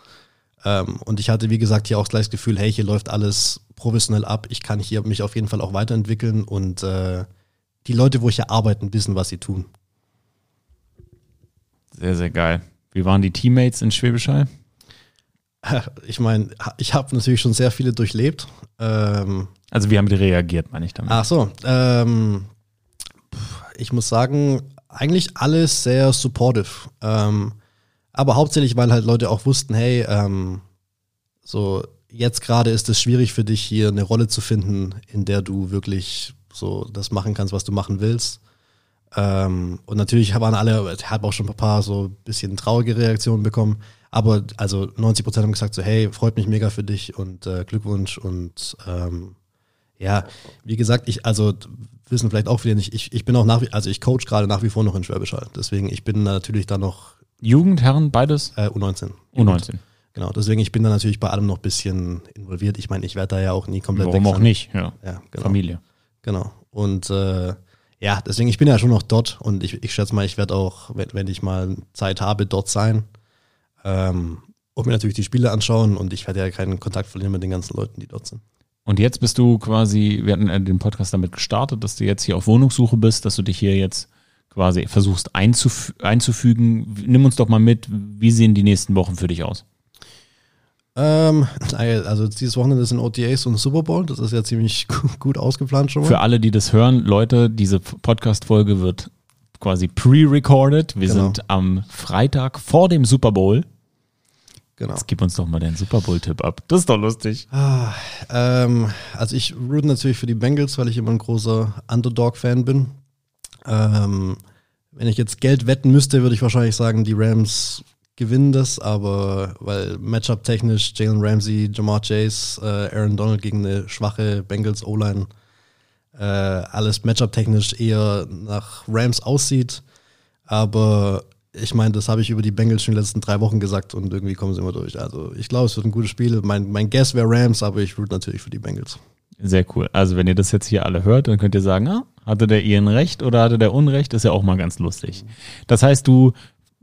Ähm, und ich hatte, wie gesagt, hier auch gleich das Gefühl, hey, hier läuft alles professionell ab. Ich kann hier mich auf jeden Fall auch weiterentwickeln und äh, die Leute, wo ich ja arbeiten, wissen, was sie tun. Sehr, sehr geil. Wie waren die Teammates in Schwäbisch Hall? Ich meine, ich habe natürlich schon sehr viele durchlebt. Ähm, also wie haben die reagiert, meine ich damit? Ach so, ähm, ich muss sagen, eigentlich alles sehr supportive. Ähm, aber hauptsächlich, weil halt Leute auch wussten, hey, ähm, so jetzt gerade ist es schwierig für dich hier eine Rolle zu finden, in der du wirklich so das machen kannst, was du machen willst. Ähm, und natürlich waren alle, ich habe auch schon ein paar so ein bisschen traurige Reaktionen bekommen, aber also 90 Prozent haben gesagt so, hey, freut mich mega für dich und äh, Glückwunsch und ähm, ja, wie gesagt, ich, also wissen vielleicht auch viele nicht, ich, ich bin auch nach wie, also ich coach gerade nach wie vor noch in Schwäbisch Hall, deswegen ich bin natürlich da noch Jugend, Herren, beides? Äh, U19. U19. Genau, deswegen ich bin da natürlich bei allem noch ein bisschen involviert. Ich meine, ich werde da ja auch nie komplett Warum auch nicht, ja. ja genau. Familie. Genau. Und äh, ja, deswegen, ich bin ja schon noch dort und ich, ich schätze mal, ich werde auch, wenn, wenn ich mal Zeit habe, dort sein. Ähm, und mir natürlich die Spiele anschauen und ich werde ja keinen Kontakt verlieren mit den ganzen Leuten, die dort sind. Und jetzt bist du quasi, wir hatten den Podcast damit gestartet, dass du jetzt hier auf Wohnungssuche bist, dass du dich hier jetzt quasi versuchst einzuf einzufügen. Nimm uns doch mal mit, wie sehen die nächsten Wochen für dich aus? Ähm, also dieses Wochenende sind OTAs und Super Bowl. Das ist ja ziemlich gut ausgeplant schon mal. Für alle, die das hören, Leute, diese Podcast-Folge wird quasi pre-recorded. Wir genau. sind am Freitag vor dem Super Bowl. Genau. Jetzt gib uns doch mal den Super Bowl-Tipp ab. Das ist doch lustig. Ah, ähm, also ich root natürlich für die Bengals, weil ich immer ein großer Underdog-Fan bin. Ähm, wenn ich jetzt Geld wetten müsste, würde ich wahrscheinlich sagen, die Rams gewinnen das, aber weil Matchup technisch Jalen Ramsey, Jamar Chase, äh, Aaron Donald gegen eine schwache Bengals O-Line äh, alles Matchup technisch eher nach Rams aussieht. Aber ich meine, das habe ich über die Bengals schon in den letzten drei Wochen gesagt und irgendwie kommen sie immer durch. Also ich glaube, es wird ein gutes Spiel. Mein, mein Guess wäre Rams, aber ich root natürlich für die Bengals. Sehr cool. Also wenn ihr das jetzt hier alle hört, dann könnt ihr sagen, ah, hatte der Ian recht oder hatte der Unrecht? ist ja auch mal ganz lustig. Das heißt, du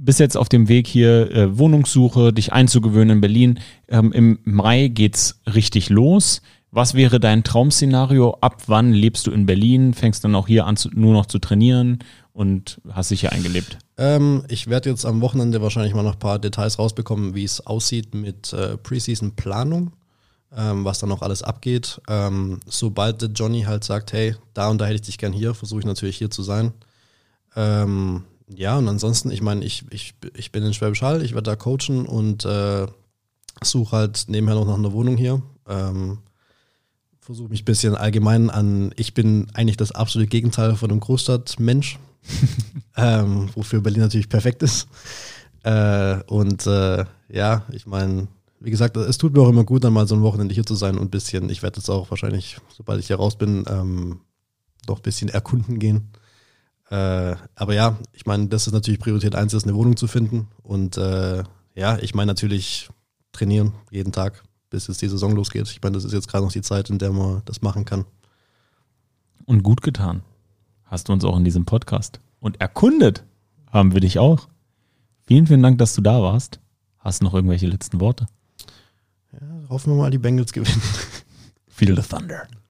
bist jetzt auf dem Weg hier äh, Wohnungssuche, dich einzugewöhnen in Berlin. Ähm, Im Mai geht's richtig los. Was wäre dein Traumszenario? Ab wann lebst du in Berlin? Fängst dann auch hier an, zu, nur noch zu trainieren und hast dich hier eingelebt? Ähm, ich werde jetzt am Wochenende wahrscheinlich mal noch ein paar Details rausbekommen, wie es aussieht mit äh, Preseason-Planung, ähm, was da noch alles abgeht. Ähm, sobald der Johnny halt sagt, hey, da und da hätte ich dich gern hier, versuche ich natürlich hier zu sein. Ähm, ja, und ansonsten, ich meine, ich, ich, ich bin in Schwäbisch Hall, ich werde da coachen und äh, suche halt nebenher noch nach einer Wohnung hier. Ähm, versuche mich ein bisschen allgemein an, ich bin eigentlich das absolute Gegenteil von einem Großstadtmensch, ähm, wofür Berlin natürlich perfekt ist. Äh, und äh, ja, ich meine, wie gesagt, es tut mir auch immer gut, dann mal so ein Wochenende hier zu sein und ein bisschen, ich werde jetzt auch wahrscheinlich, sobald ich hier raus bin, ähm, noch ein bisschen erkunden gehen. Äh, aber ja, ich meine, das ist natürlich Priorität eins, ist eine Wohnung zu finden. Und äh, ja, ich meine natürlich trainieren jeden Tag, bis jetzt die Saison losgeht. Ich meine, das ist jetzt gerade noch die Zeit, in der man das machen kann. Und gut getan. Hast du uns auch in diesem Podcast. Und erkundet haben wir dich auch. Vielen, vielen Dank, dass du da warst. Hast du noch irgendwelche letzten Worte? Ja, hoffen wir mal, die Bengals gewinnen. Feel the thunder.